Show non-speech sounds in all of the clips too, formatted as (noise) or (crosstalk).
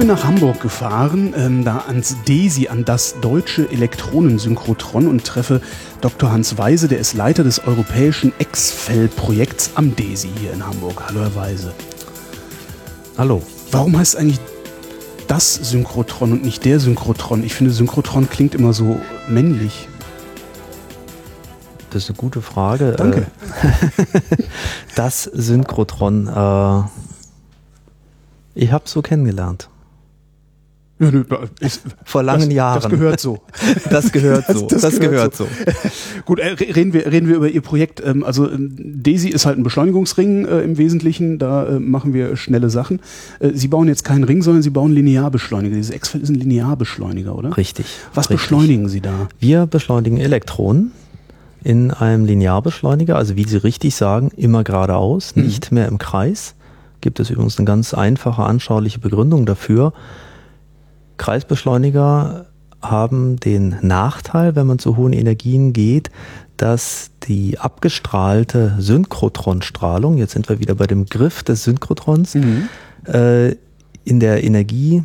Bin nach Hamburg gefahren, ähm, da ans DESI, an das Deutsche Elektronensynchrotron und treffe Dr. Hans Weise, der ist Leiter des europäischen Exfel-Projekts am DESI hier in Hamburg. Hallo, Herr Weise. Hallo. Warum heißt eigentlich das Synchrotron und nicht der Synchrotron? Ich finde, Synchrotron klingt immer so männlich. Das ist eine gute Frage. Danke. (laughs) Das Synchrotron, äh, ich habe so kennengelernt. Ja, nö, ich, Vor langen das, Jahren. (laughs) Das gehört so. Das gehört so. Das- Das, das gehört, gehört so. (laughs) Gut, äh, reden wir, reden wir über Ihr Projekt. Ähm, also ähm, DESI ist halt ein Beschleunigungsring äh, im Wesentlichen. Da äh, machen wir schnelle Sachen. Äh, Sie bauen jetzt keinen Ring, sondern Sie bauen Linearbeschleuniger. Dieses Exfeld ist ein Linearbeschleuniger, oder? Richtig. Was richtig. beschleunigen Sie da? Wir beschleunigen Elektronen in einem Linearbeschleuniger, also wie Sie richtig sagen, immer geradeaus, Mhm. nicht mehr im Kreis. Gibt es übrigens eine ganz einfache, anschauliche Begründung dafür. Kreisbeschleuniger haben den Nachteil, wenn man zu hohen Energien geht, dass die abgestrahlte Synchrotronstrahlung, jetzt sind wir wieder bei dem Griff des Synchrotrons, äh, in der Energie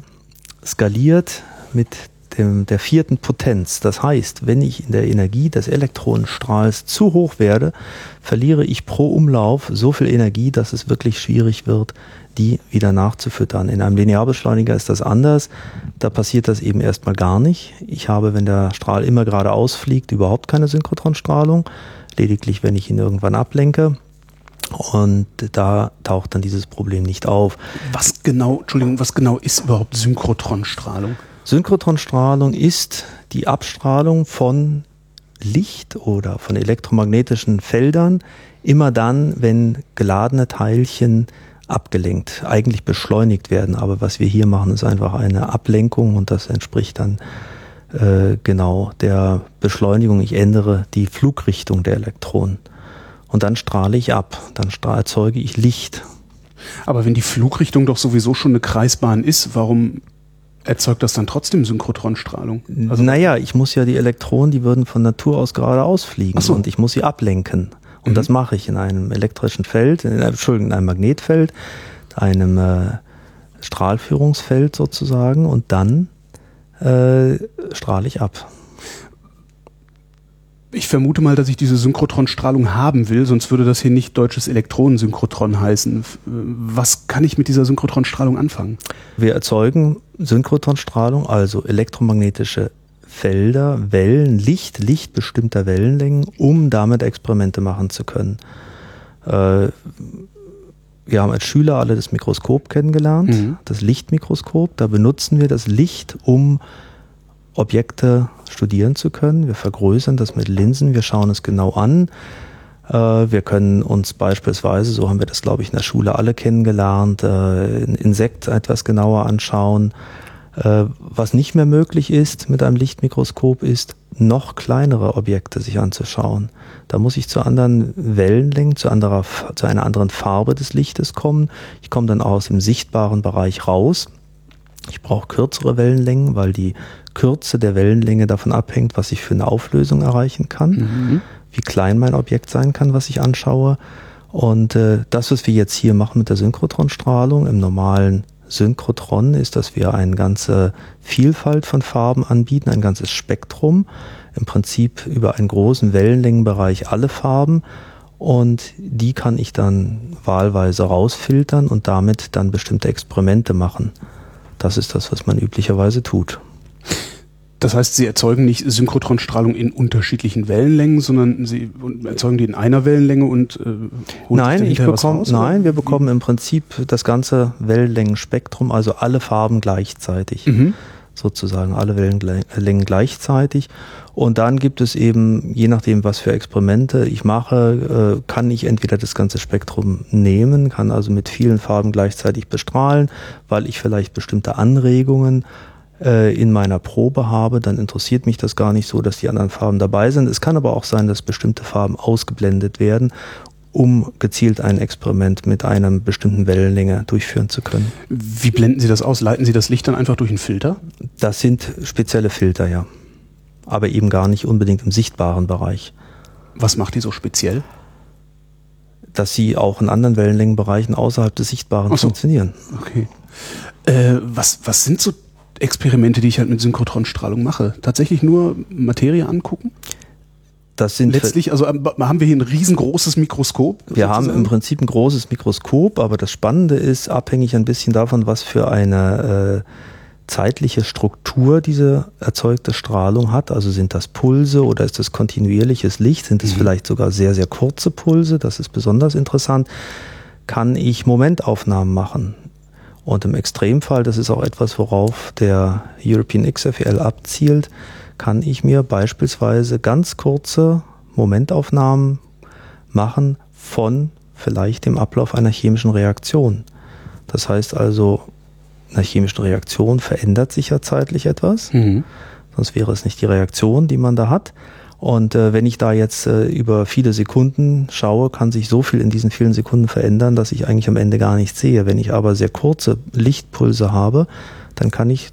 skaliert mit dem, der vierten Potenz. Das heißt, wenn ich in der Energie des Elektronenstrahls zu hoch werde, verliere ich pro Umlauf so viel Energie, dass es wirklich schwierig wird, die wieder nachzufüttern. In einem Linearbeschleuniger ist das anders. Da passiert das eben erstmal gar nicht. Ich habe, wenn der Strahl immer geradeaus fliegt, überhaupt keine Synchrotronstrahlung. Lediglich, wenn ich ihn irgendwann ablenke. Und da taucht dann dieses Problem nicht auf. Was genau, Entschuldigung, was genau ist überhaupt Synchrotronstrahlung? Synchrotronstrahlung ist die Abstrahlung von Licht oder von elektromagnetischen Feldern immer dann, wenn geladene Teilchen abgelenkt, eigentlich beschleunigt werden. Aber was wir hier machen, ist einfach eine Ablenkung und das entspricht dann äh, genau der Beschleunigung. Ich ändere die Flugrichtung der Elektronen. Und dann strahle ich ab, dann erzeuge ich Licht. Aber wenn die Flugrichtung doch sowieso schon eine Kreisbahn ist, warum erzeugt das dann trotzdem Synchrotronstrahlung? Also, naja, ich muss ja die Elektronen, die würden von Natur aus geradeaus fliegen so. und ich muss sie ablenken. Und Mhm. das mache ich in einem elektrischen Feld, in, einem- Entschuldigung, in einem Magnetfeld, einem äh, Strahlführungsfeld sozusagen und dann äh, strahle ich ab. Ich vermute mal, dass ich diese Synchrotronstrahlung haben will, sonst würde das hier nicht deutsches Elektronensynchrotron heißen. Äh, Was kann ich mit dieser Synchrotronstrahlung anfangen? Wir erzeugen Synchrotronstrahlung, also elektromagnetische Felder, Wellen, Licht, Licht bestimmter Wellenlängen, um damit Experimente machen zu können. Äh, wir haben als Schüler alle das Mikroskop kennengelernt, Mhm. das Lichtmikroskop. Da benutzen wir das Licht, um Objekte studieren zu können. Wir vergrößern das mit Linsen, wir schauen es genau an. Äh, Wir können uns beispielsweise, so haben wir das, glaube ich, in der Schule alle kennengelernt, äh, ein Insekt etwas genauer anschauen. Äh, Was nicht mehr möglich ist mit einem Lichtmikroskop, ist, noch kleinere Objekte sich anzuschauen. Da muss ich zu anderen Wellenlängen, zu, anderer, zu einer anderen Farbe des Lichtes kommen. Ich komme dann aus dem sichtbaren Bereich raus. Ich brauche kürzere Wellenlängen, weil die Kürze der Wellenlänge davon abhängt, was ich für eine Auflösung erreichen kann, wie klein mein Objekt sein kann, was ich anschaue. Und äh, das, was wir jetzt hier machen mit der Synchrotronstrahlung im normalen Synchrotron, ist, dass wir eine ganze Vielfalt von Farben anbieten, ein ganzes Spektrum, im Prinzip über einen großen Wellenlängenbereich alle Farben. Und die kann ich dann wahlweise rausfiltern und damit dann bestimmte Experimente machen. Das ist das, was man üblicherweise tut. Das heißt, Sie erzeugen nicht Synchrotronstrahlung in unterschiedlichen Wellenlängen, sondern Sie erzeugen die in einer Wellenlänge und äh, Nein, ich bekomme, raus, nein, wir bekommen im Prinzip das ganze Wellenlängenspektrum, also alle Farben gleichzeitig. Mhm. Sozusagen alle Wellenlängen gleichzeitig. Und dann gibt es eben, je nachdem, was für Experimente ich mache, äh, kann ich entweder das ganze Spektrum nehmen, kann also mit vielen Farben gleichzeitig bestrahlen, weil ich vielleicht bestimmte Anregungen äh, in meiner Probe habe, dann interessiert mich das gar nicht so, dass die anderen Farben dabei sind. Es kann aber auch sein, dass bestimmte Farben ausgeblendet werden, um gezielt ein Experiment mit einer bestimmten Wellenlänge durchführen zu können. Wie blenden Sie das aus? Leiten Sie das Licht dann einfach durch einen Filter? Das sind spezielle Filter, ja. Aber eben gar nicht unbedingt im sichtbaren Bereich. Was macht die so speziell? Dass sie auch in anderen Wellenlängenbereichen außerhalb des Sichtbaren so. funktionieren. Okay. Äh, was, was sind so Experimente, die ich halt mit Synchrotronstrahlung mache? Tatsächlich nur Materie angucken? Das sind letztlich, also ähm, haben wir hier ein riesengroßes Mikroskop? Wir sozusagen? haben im Prinzip ein großes Mikroskop, aber das Spannende ist, abhängig ein bisschen davon, was für eine äh, zeitliche Struktur diese erzeugte Strahlung hat. Also sind das Pulse oder ist das kontinuierliches Licht? Sind es mhm. vielleicht sogar sehr, sehr kurze Pulse? Das ist besonders interessant. Kann ich Momentaufnahmen machen? Und im Extremfall, das ist auch etwas, worauf der European XFL abzielt, kann ich mir beispielsweise ganz kurze Momentaufnahmen machen von vielleicht dem Ablauf einer chemischen Reaktion. Das heißt also, einer chemischen Reaktion verändert sich ja zeitlich etwas, mhm. sonst wäre es nicht die Reaktion, die man da hat. Und äh, wenn ich da jetzt äh, über viele Sekunden schaue, kann sich so viel in diesen vielen Sekunden verändern, dass ich eigentlich am Ende gar nichts sehe. Wenn ich aber sehr kurze Lichtpulse habe, dann kann ich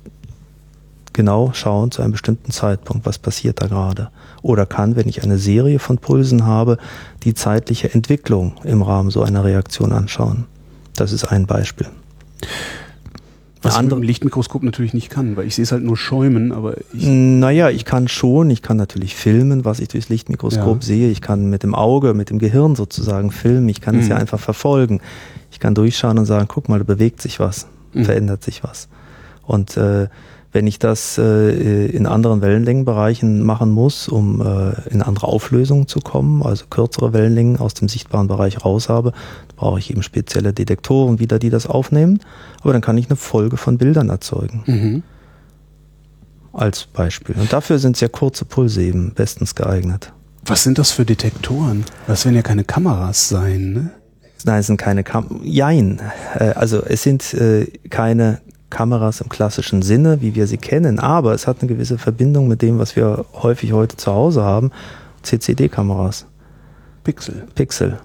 genau schauen zu einem bestimmten Zeitpunkt, was passiert da gerade. Oder kann, wenn ich eine Serie von Pulsen habe, die zeitliche Entwicklung im Rahmen so einer Reaktion anschauen. Das ist ein Beispiel. Was andere mit Lichtmikroskop natürlich nicht kann, weil ich sehe es halt nur schäumen, aber ich. Naja, ich kann schon, ich kann natürlich filmen, was ich durchs Lichtmikroskop ja. sehe. Ich kann mit dem Auge, mit dem Gehirn sozusagen filmen. Ich kann mhm. es ja einfach verfolgen. Ich kann durchschauen und sagen, guck mal, da bewegt sich was, mhm. verändert sich was. Und äh, wenn ich das äh, in anderen Wellenlängenbereichen machen muss, um äh, in andere Auflösungen zu kommen, also kürzere Wellenlängen aus dem sichtbaren Bereich raus habe, brauche ich eben spezielle Detektoren wieder, die das aufnehmen. Aber dann kann ich eine Folge von Bildern erzeugen. Mhm. Als Beispiel. Und dafür sind sehr kurze Pulse eben bestens geeignet. Was sind das für Detektoren? Das werden ja keine Kameras sein, ne? Nein, es sind keine Kameras. Jein. Äh, also es sind äh, keine Kameras im klassischen Sinne, wie wir sie kennen, aber es hat eine gewisse Verbindung mit dem, was wir häufig heute zu Hause haben, CCD-Kameras. Pixel. Pixel.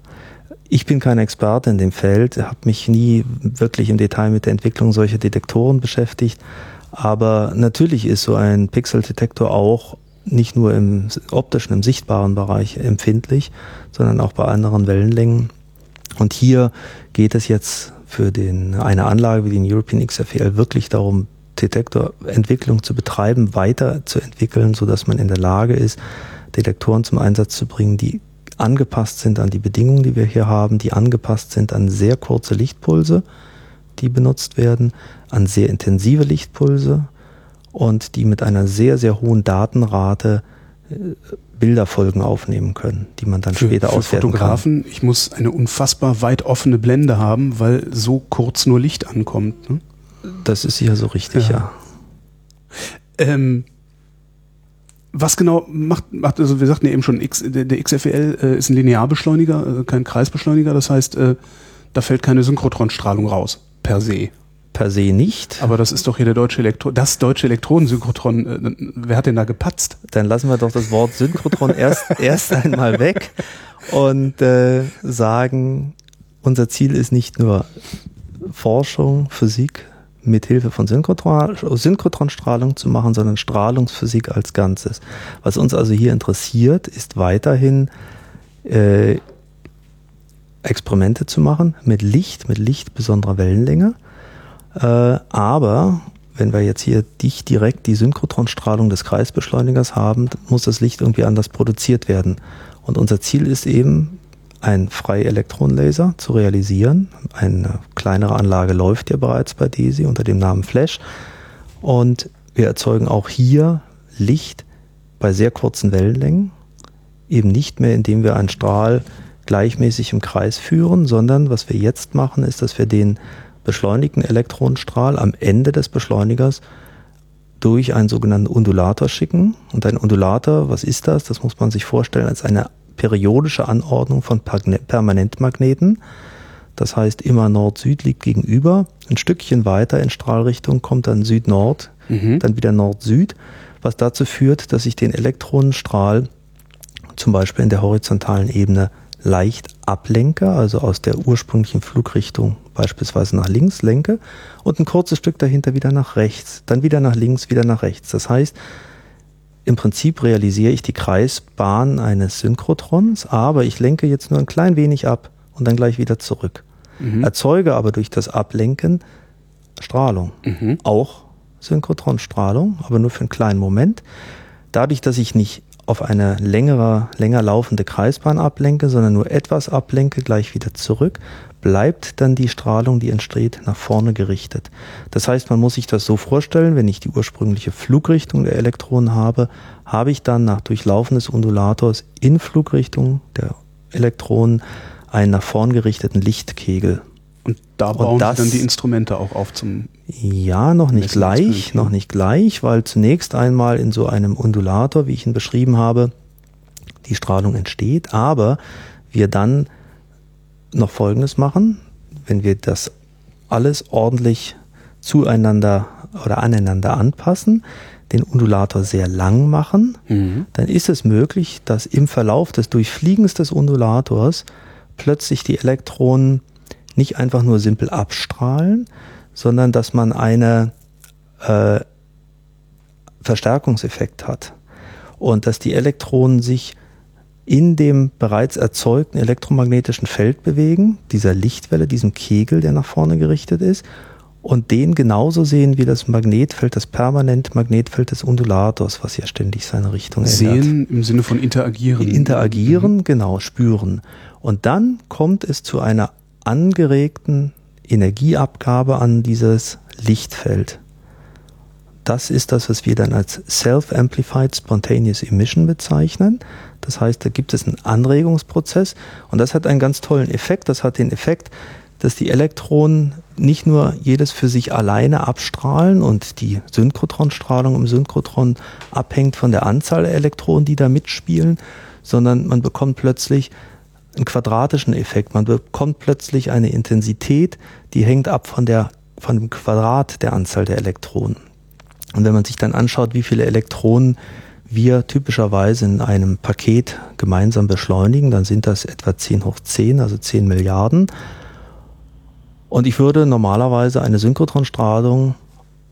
Ich bin kein Experte in dem Feld, habe mich nie wirklich im Detail mit der Entwicklung solcher Detektoren beschäftigt, aber natürlich ist so ein Pixeldetektor auch nicht nur im optischen, im sichtbaren Bereich empfindlich, sondern auch bei anderen Wellenlängen. Und hier geht es jetzt für den, eine Anlage wie den European XFL wirklich darum, Detektorentwicklung zu betreiben, weiterzuentwickeln, sodass man in der Lage ist, Detektoren zum Einsatz zu bringen, die angepasst sind an die Bedingungen, die wir hier haben, die angepasst sind an sehr kurze Lichtpulse, die benutzt werden, an sehr intensive Lichtpulse und die mit einer sehr, sehr hohen Datenrate Bilderfolgen aufnehmen können, die man dann für, später für auswerten Fotografen, kann. Ich muss eine unfassbar weit offene Blende haben, weil so kurz nur Licht ankommt. Ne? Das ist sicher so richtig, ja. ja. Ähm, was genau macht, macht, also wir sagten ja eben schon, X, der, der XFL äh, ist ein Linearbeschleuniger, äh, kein Kreisbeschleuniger, das heißt, äh, da fällt keine Synchrotronstrahlung raus, per se per se nicht. Aber das ist doch hier der deutsche Elektro das deutsche Elektronensynchrotron. Äh, wer hat denn da gepatzt? Dann lassen wir doch das Wort Synchrotron (laughs) erst, erst einmal weg und äh, sagen, unser Ziel ist nicht nur Forschung, Physik mit Hilfe von Synchrotron, Synchrotronstrahlung zu machen, sondern Strahlungsphysik als Ganzes. Was uns also hier interessiert, ist weiterhin äh, Experimente zu machen mit Licht, mit Licht besonderer Wellenlänge aber wenn wir jetzt hier dicht direkt die Synchrotronstrahlung des Kreisbeschleunigers haben, muss das Licht irgendwie anders produziert werden. Und unser Ziel ist eben, ein Freielektronenlaser zu realisieren. Eine kleinere Anlage läuft ja bereits bei DESI unter dem Namen Flash. Und wir erzeugen auch hier Licht bei sehr kurzen Wellenlängen. Eben nicht mehr, indem wir einen Strahl gleichmäßig im Kreis führen, sondern was wir jetzt machen, ist, dass wir den beschleunigten Elektronenstrahl am Ende des Beschleunigers durch einen sogenannten Undulator schicken. Und ein Undulator, was ist das? Das muss man sich vorstellen als eine periodische Anordnung von Permanentmagneten. das heißt immer Nord-Süd liegt gegenüber. Ein Stückchen weiter in Strahlrichtung kommt dann Süd-Nord, mhm. dann wieder Nord-Süd, was dazu führt, dass ich den Elektronenstrahl zum Beispiel in der horizontalen Ebene leicht ablenke, also aus der ursprünglichen Flugrichtung beispielsweise nach links lenke und ein kurzes Stück dahinter wieder nach rechts, dann wieder nach links, wieder nach rechts. Das heißt, im Prinzip realisiere ich die Kreisbahn eines Synchrotrons, aber ich lenke jetzt nur ein klein wenig ab und dann gleich wieder zurück. Mhm. Erzeuge aber durch das Ablenken Strahlung. Mhm. Auch Synchrotronstrahlung, aber nur für einen kleinen Moment. Dadurch, dass ich nicht auf eine längere, länger laufende Kreisbahn ablenke, sondern nur etwas ablenke, gleich wieder zurück, bleibt dann die Strahlung, die entsteht, nach vorne gerichtet. Das heißt, man muss sich das so vorstellen, wenn ich die ursprüngliche Flugrichtung der Elektronen habe, habe ich dann nach Durchlaufen des Undulators in Flugrichtung der Elektronen einen nach vorn gerichteten Lichtkegel. Und da bauen das, Sie dann die Instrumente auch auf zum Ja, noch nicht gleich, noch nicht gleich, weil zunächst einmal in so einem Undulator, wie ich ihn beschrieben habe, die Strahlung entsteht, aber wir dann noch Folgendes machen, wenn wir das alles ordentlich zueinander oder aneinander anpassen, den Undulator sehr lang machen, mhm. dann ist es möglich, dass im Verlauf des Durchfliegens des Undulators plötzlich die Elektronen nicht einfach nur simpel abstrahlen, sondern dass man einen äh, Verstärkungseffekt hat und dass die Elektronen sich in dem bereits erzeugten elektromagnetischen Feld bewegen, dieser Lichtwelle, diesem Kegel, der nach vorne gerichtet ist, und den genauso sehen wie das Magnetfeld, das permanente Magnetfeld des Undulators, was ja ständig seine Richtung ändert. Sehen im Sinne von interagieren. Interagieren, mhm. genau, spüren. Und dann kommt es zu einer angeregten Energieabgabe an dieses Lichtfeld. Das ist das, was wir dann als Self-Amplified Spontaneous Emission bezeichnen. Das heißt, da gibt es einen Anregungsprozess und das hat einen ganz tollen Effekt. Das hat den Effekt, dass die Elektronen nicht nur jedes für sich alleine abstrahlen und die Synchrotronstrahlung im Synchrotron abhängt von der Anzahl der Elektronen, die da mitspielen, sondern man bekommt plötzlich einen quadratischen Effekt. Man bekommt plötzlich eine Intensität, die hängt ab von, der, von dem Quadrat der Anzahl der Elektronen. Und wenn man sich dann anschaut, wie viele Elektronen wir typischerweise in einem Paket gemeinsam beschleunigen, dann sind das etwa 10 hoch 10, also 10 Milliarden. Und ich würde normalerweise eine Synchrotronstrahlung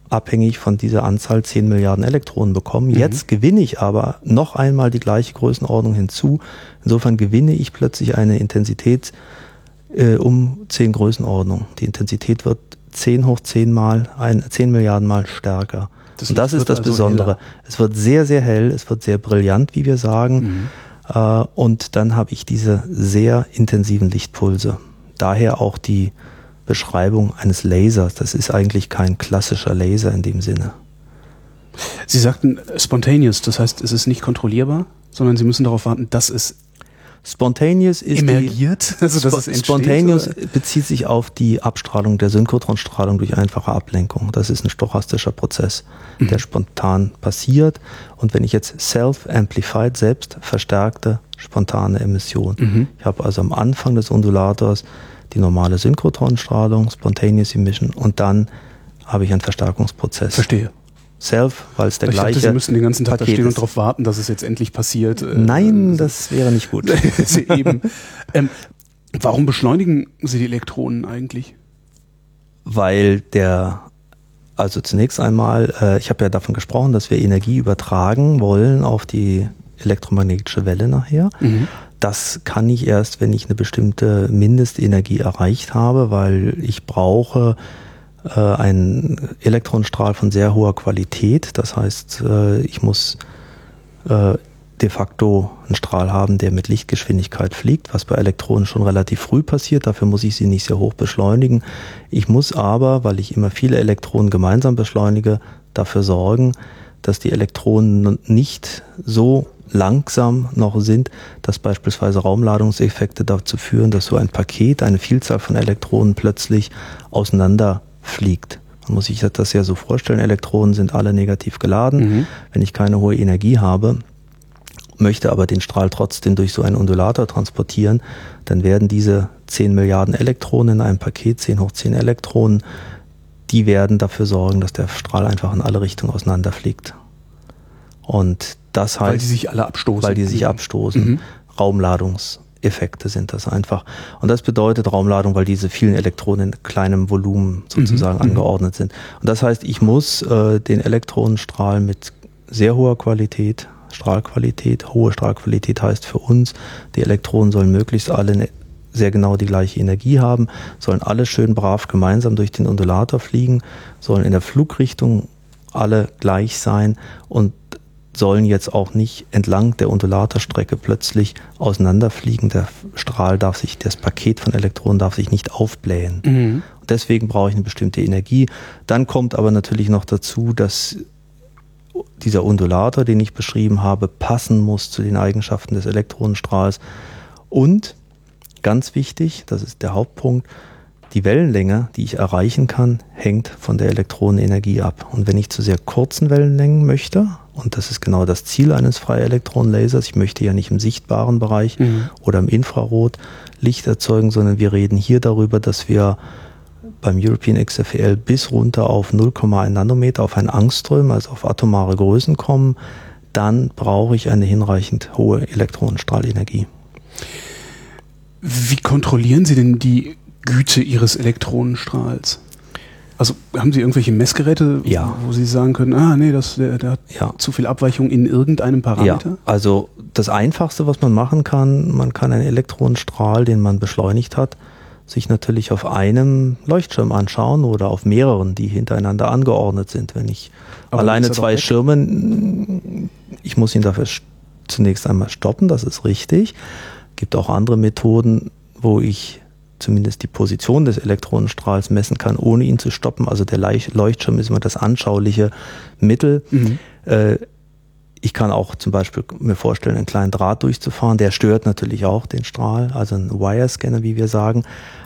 abhängig von dieser Anzahl 10 Milliarden Elektronen bekommen. Mhm. Jetzt gewinne ich aber noch einmal die gleiche Größenordnung hinzu. Insofern gewinne ich plötzlich eine Intensität äh, um 10 Größenordnungen. Die Intensität wird 10 hoch 10 mal, ein, 10 Milliarden mal stärker. Das Und das ist das also Besondere. Heller. Es wird sehr, sehr hell, es wird sehr brillant, wie wir sagen. Mhm. Äh, und dann habe ich diese sehr intensiven Lichtpulse. Daher auch die Beschreibung eines Lasers. Das ist eigentlich kein klassischer Laser in dem Sinne. Sie sagten spontaneous, das heißt, es ist nicht kontrollierbar, sondern Sie müssen darauf warten, dass es Spontaneous ist emergiert, die, (laughs) also dass Sp es Spontaneous oder? bezieht sich auf die Abstrahlung der Synchrotronstrahlung durch einfache Ablenkung. Das ist ein stochastischer Prozess, mhm. der spontan passiert. Und wenn ich jetzt self-amplified, selbst verstärkte spontane Emission, mhm. ich habe also am Anfang des Undulators die normale Synchrotronstrahlung, Spontaneous Emission und dann habe ich einen Verstärkungsprozess. Verstehe. Self, weil es der ich gleiche. Dachte, Sie müssen den ganzen Tag Paket da stehen und darauf warten, dass es jetzt endlich passiert. Äh, Nein, das wäre nicht gut. (laughs) Eben. Ähm, warum beschleunigen Sie die Elektronen eigentlich? Weil der, also zunächst einmal, äh, ich habe ja davon gesprochen, dass wir Energie übertragen wollen auf die elektromagnetische Welle nachher. Mhm das kann ich erst, wenn ich eine bestimmte Mindestenergie erreicht habe, weil ich brauche äh, einen Elektronenstrahl von sehr hoher Qualität. Das heißt, äh, ich muss äh, de facto einen Strahl haben, der mit Lichtgeschwindigkeit fliegt, was bei Elektronen schon relativ früh passiert. Dafür muss ich sie nicht sehr hoch beschleunigen. Ich muss aber, weil ich immer viele Elektronen gemeinsam beschleunige, dafür sorgen, dass die Elektronen nicht so langsam noch sind, dass beispielsweise Raumladungseffekte dazu führen, dass so ein Paket, eine Vielzahl von Elektronen plötzlich auseinanderfliegt. Man muss sich das ja so vorstellen, Elektronen sind alle negativ geladen, mhm. wenn ich keine hohe Energie habe. möchte aber den Strahl trotzdem durch so einen Undulator transportieren, dann werden diese 10 Milliarden Elektronen in einem Paket, 10 hoch 10 Elektronen, die werden dafür sorgen, dass der Strahl einfach in alle Richtungen auseinanderfliegt. Und das heißt. Weil die sich alle abstoßen. Weil die sich mhm. abstoßen. Mhm. Raumladungseffekte sind das einfach. Und das bedeutet Raumladung, weil diese vielen Elektronen in kleinem Volumen sozusagen mhm. mhm. angeordnet sind. Und das heißt, ich muss äh, den Elektronenstrahl mit sehr hoher Qualität, Strahlqualität, hohe Strahlqualität heißt für uns, die Elektronen sollen möglichst alle ne, sehr genau die gleiche Energie haben, sollen alle schön brav gemeinsam durch den Undulator fliegen, sollen in der Flugrichtung alle gleich sein und sollen jetzt auch nicht entlang der Undulatorstrecke plötzlich auseinanderfliegen. Der Strahl darf sich, das Paket von Elektronen darf sich nicht aufblähen. Mhm. Deswegen brauche ich eine bestimmte Energie. Dann kommt aber natürlich noch dazu, dass dieser Undulator, den ich beschrieben habe, passen muss zu den Eigenschaften des Elektronenstrahls. Und ganz wichtig, das ist der Hauptpunkt, die Wellenlänge, die ich erreichen kann, hängt von der Elektronenenergie ab. Und wenn ich zu sehr kurzen Wellenlängen möchte, und das ist genau das Ziel eines Freielektronenlasers, ich möchte ja nicht im sichtbaren Bereich mhm. oder im Infrarot Licht erzeugen, sondern wir reden hier darüber, dass wir beim European XFL bis runter auf 0,1 Nanometer, auf ein Angström, also auf atomare Größen kommen, dann brauche ich eine hinreichend hohe Elektronenstrahlenergie. Wie kontrollieren Sie denn die Güte Ihres Elektronenstrahls? Also haben Sie irgendwelche Messgeräte, ja. wo Sie sagen können, ah nee, das, der, der hat ja. zu viel Abweichung in irgendeinem Parameter? Ja, also das Einfachste, was man machen kann, man kann einen Elektronenstrahl, den man beschleunigt hat, sich natürlich auf einem Leuchtschirm anschauen oder auf mehreren, die hintereinander angeordnet sind. Wenn ich Aber alleine zwei Schirme, ich muss ihn dafür zunächst einmal stoppen, das ist richtig. Gibt auch andere Methoden, wo ich zumindest die Position des Elektronenstrahls messen kann, ohne ihn zu stoppen. Also der Leuchtschirm ist immer das anschauliche Mittel. Mhm. Äh, ich kann auch zum Beispiel mir vorstellen, einen kleinen Draht durchzufahren. Der stört natürlich auch den Strahl, also ein Wire-Scanner, wie wir sagen.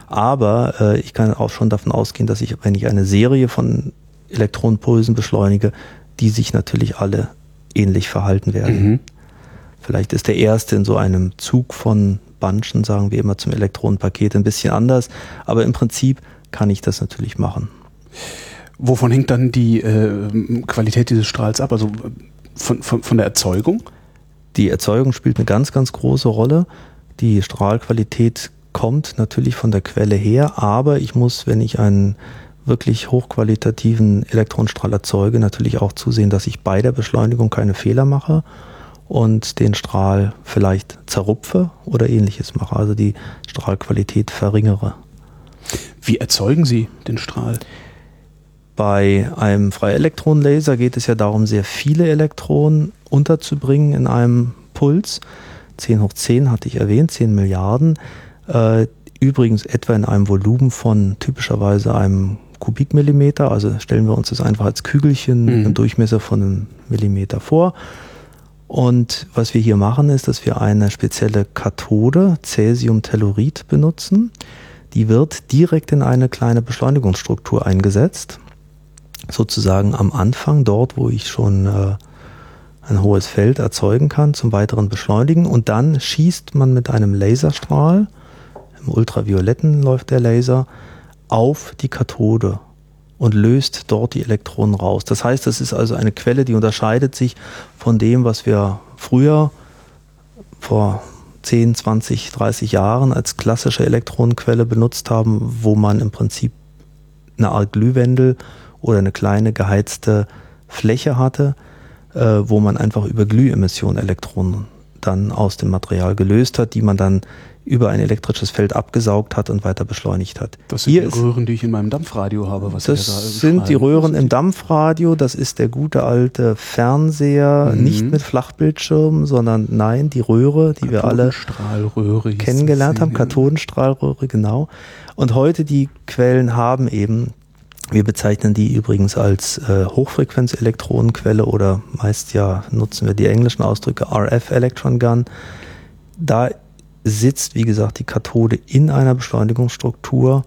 Aber äh, ich kann auch schon davon ausgehen, dass ich, wenn ich eine Serie von Elektronenpulsen beschleunige, die sich natürlich alle ähnlich verhalten werden. Mhm. Vielleicht ist der erste in so einem Zug von Bunchen, sagen wir immer zum Elektronenpaket, ein bisschen anders. Aber im Prinzip kann ich das natürlich machen. Wovon hängt dann die äh, Qualität dieses Strahls ab? Also von, von, von der Erzeugung? Die Erzeugung spielt eine ganz, ganz große Rolle. Die Strahlqualität kommt natürlich von der Quelle her, aber ich muss, wenn ich einen wirklich hochqualitativen Elektronenstrahl erzeuge, natürlich auch zusehen, dass ich bei der Beschleunigung keine Fehler mache und den Strahl vielleicht zerrupfe oder ähnliches mache, also die Strahlqualität verringere. Wie erzeugen Sie den Strahl? Bei einem Freielektronenlaser geht es ja darum, sehr viele Elektronen unterzubringen in einem Puls. 10 hoch 10 hatte ich erwähnt, 10 Milliarden. Äh, übrigens etwa in einem Volumen von typischerweise einem Kubikmillimeter. Also stellen wir uns das einfach als Kügelchen mhm. mit einem Durchmesser von einem Millimeter vor. Und was wir hier machen, ist, dass wir eine spezielle Kathode, Cäsiumtellurid, benutzen. Die wird direkt in eine kleine Beschleunigungsstruktur eingesetzt sozusagen am Anfang, dort, wo ich schon äh, ein hohes Feld erzeugen kann, zum weiteren Beschleunigen. Und dann schießt man mit einem Laserstrahl, im Ultravioletten läuft der Laser, auf die Kathode und löst dort die Elektronen raus. Das heißt, das ist also eine Quelle, die unterscheidet sich von dem, was wir früher vor 10, 20, 30 Jahren als klassische Elektronenquelle benutzt haben, wo man im Prinzip eine Art Glühwendel oder eine kleine geheizte Fläche hatte, äh, wo man einfach über Glühemissionen Elektronen dann aus dem Material gelöst hat, die man dann über ein elektrisches Feld abgesaugt hat und weiter beschleunigt hat. Das sind Hier die Röhren, die ich in meinem Dampfradio habe. Was das da sind die Röhren im Dampfradio. Das ist der gute alte Fernseher, mhm. nicht mit Flachbildschirm, sondern nein, die Röhre, die wir alle kennengelernt haben. Kathodenstrahlröhre, genau. Und heute die Quellen haben eben wir bezeichnen die übrigens als äh, Hochfrequenz-Elektronenquelle oder meist ja nutzen wir die englischen Ausdrücke RF Electron Gun. Da sitzt, wie gesagt, die Kathode in einer Beschleunigungsstruktur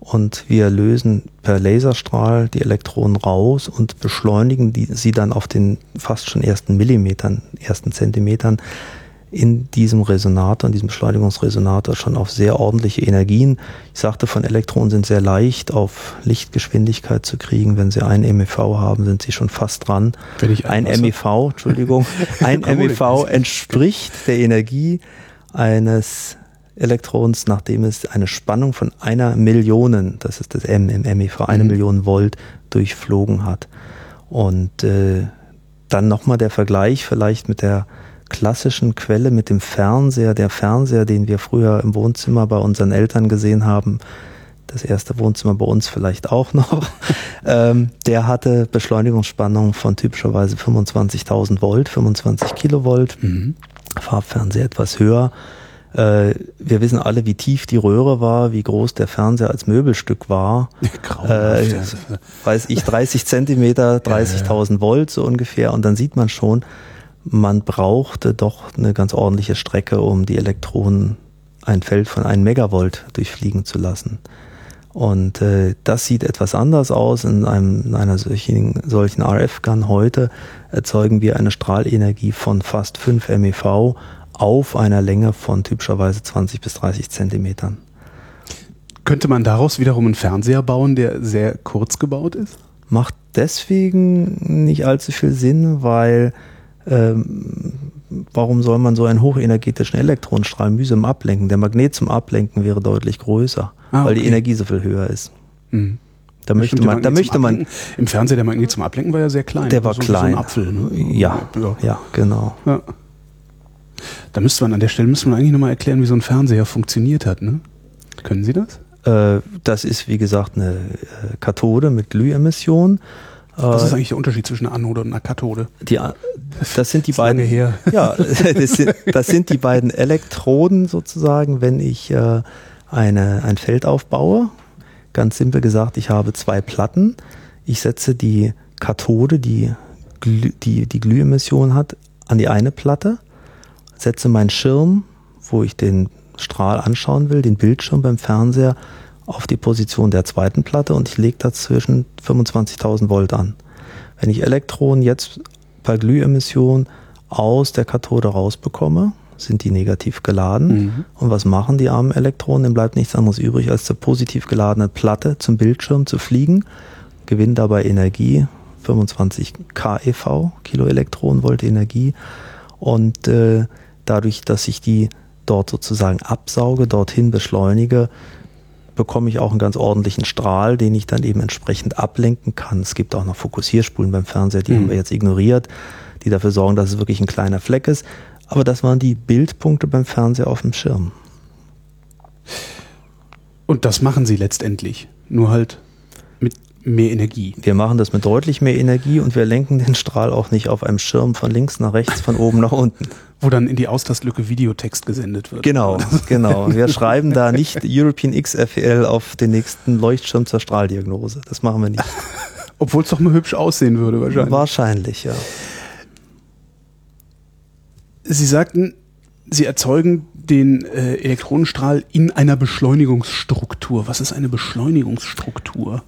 und wir lösen per Laserstrahl die Elektronen raus und beschleunigen die, sie dann auf den fast schon ersten Millimetern, ersten Zentimetern in diesem Resonator, in diesem Beschleunigungsresonator schon auf sehr ordentliche Energien. Ich sagte, von Elektronen sind sehr leicht auf Lichtgeschwindigkeit zu kriegen. Wenn sie ein MEV haben, sind sie schon fast dran. Ein MEV, Entschuldigung, (laughs) ein MEV entspricht der Energie eines Elektrons, nachdem es eine Spannung von einer Million, das ist das M im MEV, eine mhm. Million Volt durchflogen hat. Und äh, dann nochmal der Vergleich vielleicht mit der klassischen Quelle mit dem Fernseher, der Fernseher, den wir früher im Wohnzimmer bei unseren Eltern gesehen haben, das erste Wohnzimmer bei uns vielleicht auch noch, (laughs) ähm, der hatte Beschleunigungsspannung von typischerweise 25.000 Volt, 25 Kilovolt, mhm. Farbfernseher etwas höher. Äh, wir wissen alle, wie tief die Röhre war, wie groß der Fernseher als Möbelstück war. (laughs) Äh, weiß ich, 30 Zentimeter, 30.000 Volt so ungefähr. Und dann sieht man schon, man brauchte doch eine ganz ordentliche Strecke, um die Elektronen ein Feld von 1 Megavolt durchfliegen zu lassen. Und äh, das sieht etwas anders aus. In, einem, in einer solchen, solchen RF-Gun heute erzeugen wir eine Strahleenergie von fast 5 MeV auf einer Länge von typischerweise 20 bis 30 Zentimetern. Könnte man daraus wiederum einen Fernseher bauen, der sehr kurz gebaut ist? Macht deswegen nicht allzu viel Sinn, weil ähm, warum soll man so einen hochenergetischen Elektronenstrahl mühsam ablenken? Der Magnet zum Ablenken wäre deutlich größer, ah, weil die Energie so viel höher ist. Mhm. Da möchte man, da möchte man. Im Fernseher der Magnet zum Ablenken war ja sehr klein. Der war so, klein. So ein Apfel. Ne? Ja, ja, ja, genau. Ja. Da müsste man an der Stelle müsste man eigentlich nochmal erklären, wie so ein Fernseher funktioniert hat. Ne? Können Sie das? Äh, das ist wie gesagt eine äh, Kathode mit Glühemission. Was ist äh, eigentlich der Unterschied zwischen einer Anode und einer Kathode? Die, das sind die das beiden. Her. Ja, (laughs) das sind, das sind, die beiden Elektroden sozusagen, wenn ich äh, eine, ein Feld aufbaue. Ganz simpel gesagt, ich habe zwei Platten. Ich setze die Kathode, die die, die Glühemission hat, an die eine Platte, setze meinen Schirm, wo ich den Strahl anschauen will, den Bildschirm beim Fernseher, auf die Position der zweiten Platte und ich lege dazwischen 25.000 Volt an. Wenn ich Elektronen jetzt bei Glühemission aus der Kathode rausbekomme, sind die negativ geladen. Mhm. Und was machen die armen Elektronen? Dann bleibt nichts anderes übrig, als zur positiv geladene Platte zum Bildschirm zu fliegen, gewinnen dabei Energie, 25 keV, Kiloelektronenvolt Energie. Und äh, dadurch, dass ich die dort sozusagen absauge, dorthin beschleunige, bekomme ich auch einen ganz ordentlichen Strahl, den ich dann eben entsprechend ablenken kann. Es gibt auch noch Fokussierspulen beim Fernseher, die mhm. haben wir jetzt ignoriert, die dafür sorgen, dass es wirklich ein kleiner Fleck ist. Aber das waren die Bildpunkte beim Fernseher auf dem Schirm. Und das machen sie letztendlich. Nur halt mehr Energie. Wir machen das mit deutlich mehr Energie und wir lenken den Strahl auch nicht auf einem Schirm von links nach rechts, von oben nach unten. Wo dann in die Austastlücke Videotext gesendet wird. Genau, (laughs) genau. Wir schreiben da nicht European XFL auf den nächsten Leuchtschirm zur Strahldiagnose. Das machen wir nicht. (laughs) Obwohl es doch mal hübsch aussehen würde, wahrscheinlich. Wahrscheinlich, ja. Sie sagten, Sie erzeugen den äh, Elektronenstrahl in einer Beschleunigungsstruktur. Was ist eine Beschleunigungsstruktur?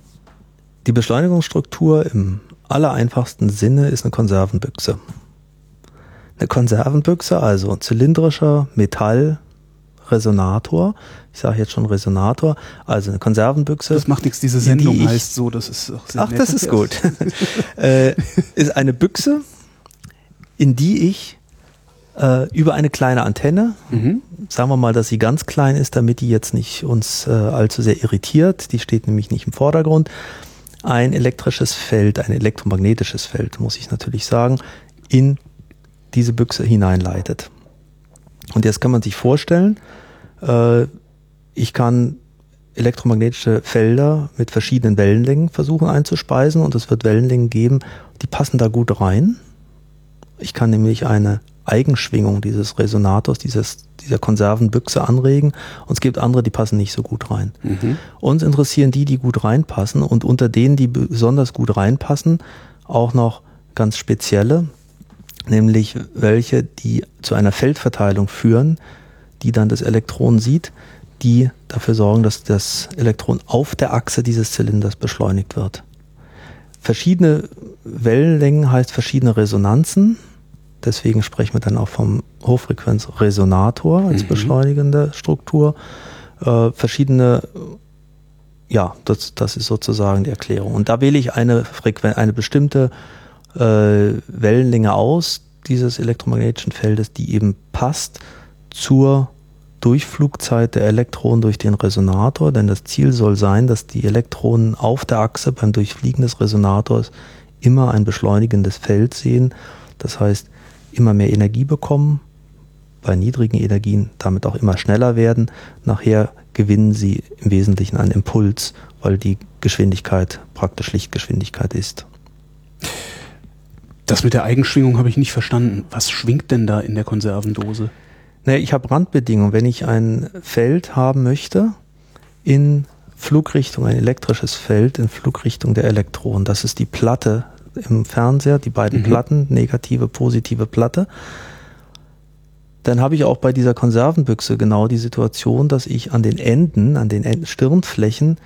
Die Beschleunigungsstruktur im allereinfachsten Sinne ist eine Konservenbüchse. Eine Konservenbüchse, also zylindrischer Metallresonator. Ich sage jetzt schon Resonator, also eine Konservenbüchse. Das macht nichts, diese Sendung die heißt so, das ist auch sehr Ach, das ist gut. (laughs) äh, ist eine Büchse, in die ich äh, über eine kleine Antenne, mhm. sagen wir mal, dass sie ganz klein ist, damit die jetzt nicht uns äh, allzu sehr irritiert, die steht nämlich nicht im Vordergrund, ein elektrisches Feld, ein elektromagnetisches Feld, muss ich natürlich sagen, in diese Büchse hineinleitet. Und jetzt kann man sich vorstellen, äh, ich kann elektromagnetische Felder mit verschiedenen Wellenlängen versuchen einzuspeisen und es wird Wellenlängen geben, die passen da gut rein. Ich kann nämlich eine Eigenschwingung dieses Resonators, dieses, dieser Konservenbüchse anregen. Und es gibt andere, die passen nicht so gut rein. Mhm. Uns interessieren die, die gut reinpassen und unter denen, die besonders gut reinpassen, auch noch ganz spezielle, nämlich welche, die zu einer Feldverteilung führen, die dann das Elektron sieht, die dafür sorgen, dass das Elektron auf der Achse dieses Zylinders beschleunigt wird. Verschiedene Wellenlängen heißt verschiedene Resonanzen. Deswegen sprechen wir dann auch vom Hochfrequenzresonator als mhm. beschleunigende Struktur. Äh, verschiedene, ja, das, das ist sozusagen die Erklärung. Und da wähle ich eine Frequen eine bestimmte äh, Wellenlänge aus dieses elektromagnetischen Feldes, die eben passt zur Durchflugzeit der Elektronen durch den Resonator, denn das Ziel soll sein, dass die Elektronen auf der Achse beim Durchfliegen des Resonators immer ein beschleunigendes Feld sehen. Das heißt, immer mehr Energie bekommen, bei niedrigen Energien damit auch immer schneller werden. Nachher gewinnen sie im Wesentlichen einen Impuls, weil die Geschwindigkeit praktisch Lichtgeschwindigkeit ist. Das mit der Eigenschwingung habe ich nicht verstanden. Was schwingt denn da in der Konservendose? Naja, ich habe Randbedingungen. Wenn ich ein Feld haben möchte in Flugrichtung, ein elektrisches Feld in Flugrichtung der Elektronen, das ist die Platte im Fernseher, die beiden mhm. Platten, negative, positive Platte, dann habe ich auch bei dieser Konservenbüchse genau die Situation, dass ich an den Enden, an den Stirnflächen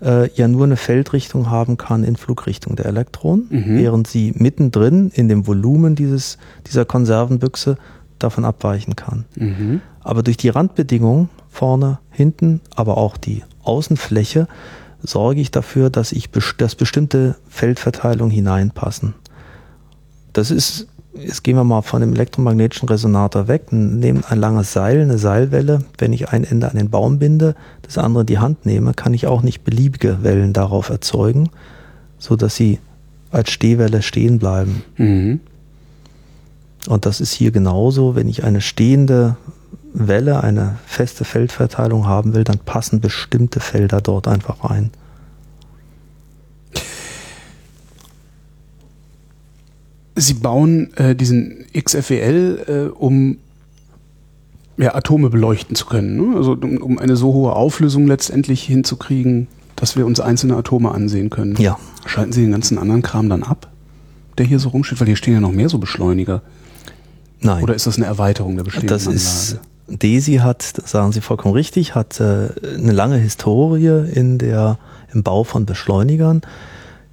äh, ja nur eine Feldrichtung haben kann in Flugrichtung der Elektronen, mhm. während sie mittendrin in dem Volumen dieses, dieser Konservenbüchse davon abweichen kann. Mhm. Aber durch die Randbedingungen vorne, hinten, aber auch die Außenfläche sorge ich dafür, dass ich dass bestimmte Feldverteilungen hineinpassen. Das ist, jetzt gehen wir mal von dem elektromagnetischen Resonator weg, nehmen ein langes Seil, eine Seilwelle. Wenn ich ein Ende an den Baum binde, das andere in die Hand nehme, kann ich auch nicht beliebige Wellen darauf erzeugen, so dass sie als Stehwelle stehen bleiben. Mhm. Und das ist hier genauso. Wenn ich eine stehende Welle, eine feste Feldverteilung haben will, dann passen bestimmte Felder dort einfach rein. Sie bauen äh, diesen XFEL, äh, um ja, Atome beleuchten zu können. Ne? Also um, um, eine so hohe Auflösung letztendlich hinzukriegen, dass wir uns einzelne Atome ansehen können. Ja. Schalten Sie den ganzen anderen Kram dann ab, der hier so rumsteht? Weil hier stehen ja noch mehr so Beschleuniger. Nein. Oder ist das eine Erweiterung der bestehenden das Anlage? Ist, DESI hat, das sagen Sie vollkommen richtig, hat äh, eine lange Historie in der, im Bau von Beschleunigern.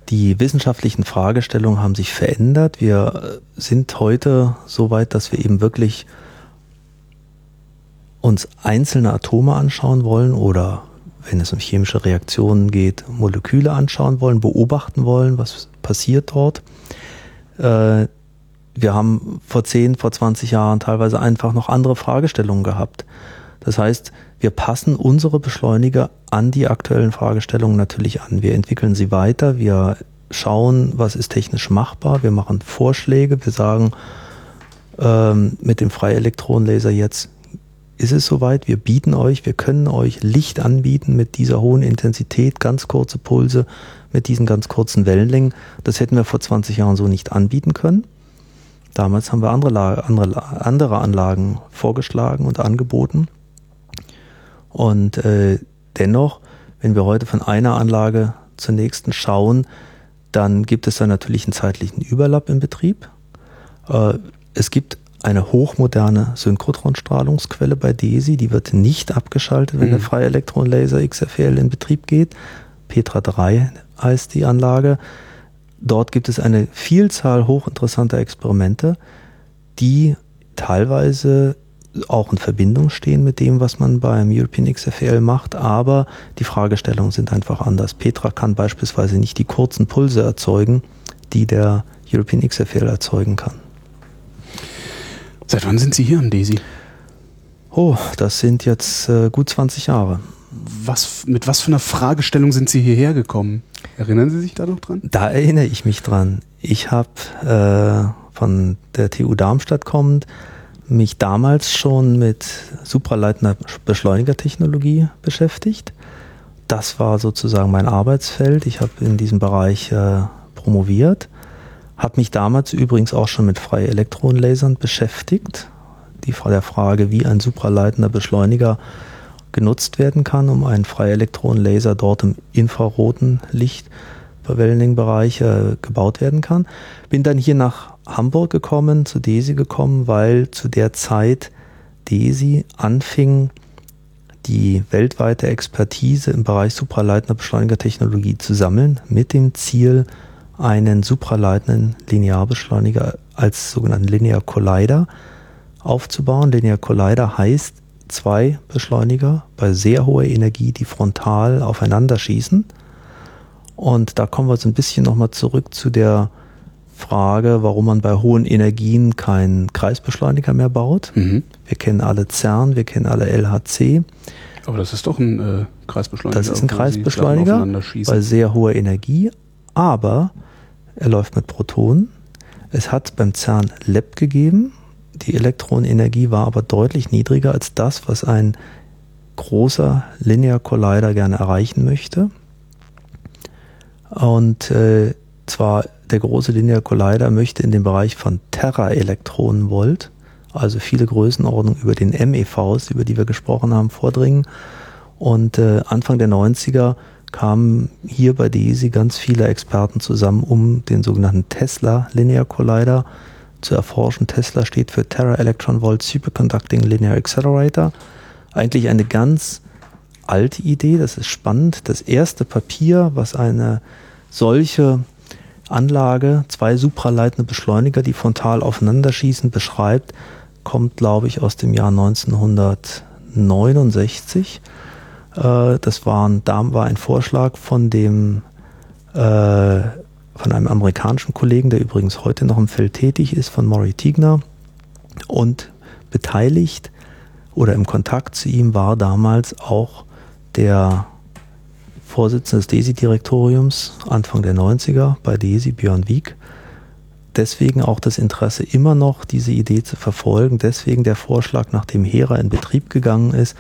Die wissenschaftlichen Fragestellungen haben sich verändert. Wir äh, sind heute so weit, dass wir eben wirklich uns einzelne Atome anschauen wollen oder wenn es um chemische Reaktionen geht, Moleküle anschauen wollen, beobachten wollen, was passiert dort. Äh, wir haben vor 10, vor 20 Jahren teilweise einfach noch andere Fragestellungen gehabt. Das heißt, wir passen unsere Beschleuniger an die aktuellen Fragestellungen natürlich an. Wir entwickeln sie weiter, wir schauen, was ist technisch machbar, wir machen Vorschläge, wir sagen ähm, mit dem Freielektronenlaser jetzt, ist es soweit, wir bieten euch, wir können euch Licht anbieten mit dieser hohen Intensität, ganz kurze Pulse, mit diesen ganz kurzen Wellenlängen. Das hätten wir vor 20 Jahren so nicht anbieten können. Damals haben wir andere, andere, andere Anlagen vorgeschlagen und angeboten. Und äh, dennoch, wenn wir heute von einer Anlage zur nächsten schauen, dann gibt es da natürlich einen zeitlichen Überlapp im Betrieb. Äh, es gibt eine hochmoderne Synchrotronstrahlungsquelle bei DESI, die wird nicht abgeschaltet, wenn mhm. der Freielektronenlaser XFL in Betrieb geht. Petra 3 heißt die Anlage. Dort gibt es eine Vielzahl hochinteressanter Experimente, die teilweise auch in Verbindung stehen mit dem, was man beim European XFL macht, aber die Fragestellungen sind einfach anders. Petra kann beispielsweise nicht die kurzen Pulse erzeugen, die der European XFL erzeugen kann. Seit wann sind Sie hier am DESI? Oh, das sind jetzt äh, gut 20 Jahre was, mit was für einer Fragestellung sind Sie hierher gekommen? Erinnern Sie sich da noch dran? Da erinnere ich mich dran. Ich habe äh, von der TU Darmstadt kommend mich damals schon mit supraleitender Beschleunigertechnologie beschäftigt. Das war sozusagen mein Arbeitsfeld. Ich habe in diesem Bereich äh, promoviert, habe mich damals übrigens auch schon mit freie Elektronenlasern beschäftigt. Die Frage, wie ein supraleitender Beschleuniger genutzt werden kann, um einen Freielektronenlaser dort im infraroten Licht Wellenlängenbereich äh, gebaut werden kann. Bin dann hier nach Hamburg gekommen, zu DESI gekommen, weil zu der Zeit DESI anfing, die weltweite Expertise im Bereich supraleitender Beschleunigertechnologie zu sammeln, mit dem Ziel, einen supraleitenden Linearbeschleuniger als sogenannten Linear Collider aufzubauen. Linear Collider heißt zwei Beschleuniger bei sehr hoher Energie, die frontal aufeinander schießen. Und da kommen wir so ein bisschen nochmal zurück zu der Frage, warum man bei hohen Energien keinen Kreisbeschleuniger mehr baut. Mhm. Wir kennen alle CERN, wir kennen alle LHC. Aber das ist doch ein äh, Kreisbeschleuniger. Das ist ein Kreisbeschleuniger bei sehr hoher Energie, aber er läuft mit Protonen. Es hat beim CERN LEP gegeben. Die Elektronenergie war aber deutlich niedriger als das, was ein großer Linear Collider gerne erreichen möchte. Und äh, zwar der große Linear Collider möchte in den Bereich von Teraelektronenvolt, also viele Größenordnungen über den MEVs, über die wir gesprochen haben, vordringen. Und äh, Anfang der 90er kamen hier bei DESI ganz viele Experten zusammen, um den sogenannten Tesla Linear Collider zu erforschen. Tesla steht für Tera Electron Volt Superconducting Linear Accelerator. Eigentlich eine ganz alte Idee, das ist spannend. Das erste Papier, was eine solche Anlage, zwei supraleitende Beschleuniger, die frontal aufeinander schießen, beschreibt, kommt, glaube ich, aus dem Jahr 1969. Äh, das waren, da war ein Vorschlag von dem äh, von einem amerikanischen Kollegen, der übrigens heute noch im Feld tätig ist, von Maury Tigner. Und beteiligt oder im Kontakt zu ihm war damals auch der Vorsitzende des DESI-Direktoriums Anfang der 90er bei DESI, Björn Wieck. Deswegen auch das Interesse immer noch, diese Idee zu verfolgen. Deswegen der Vorschlag, nachdem Hera in Betrieb gegangen ist,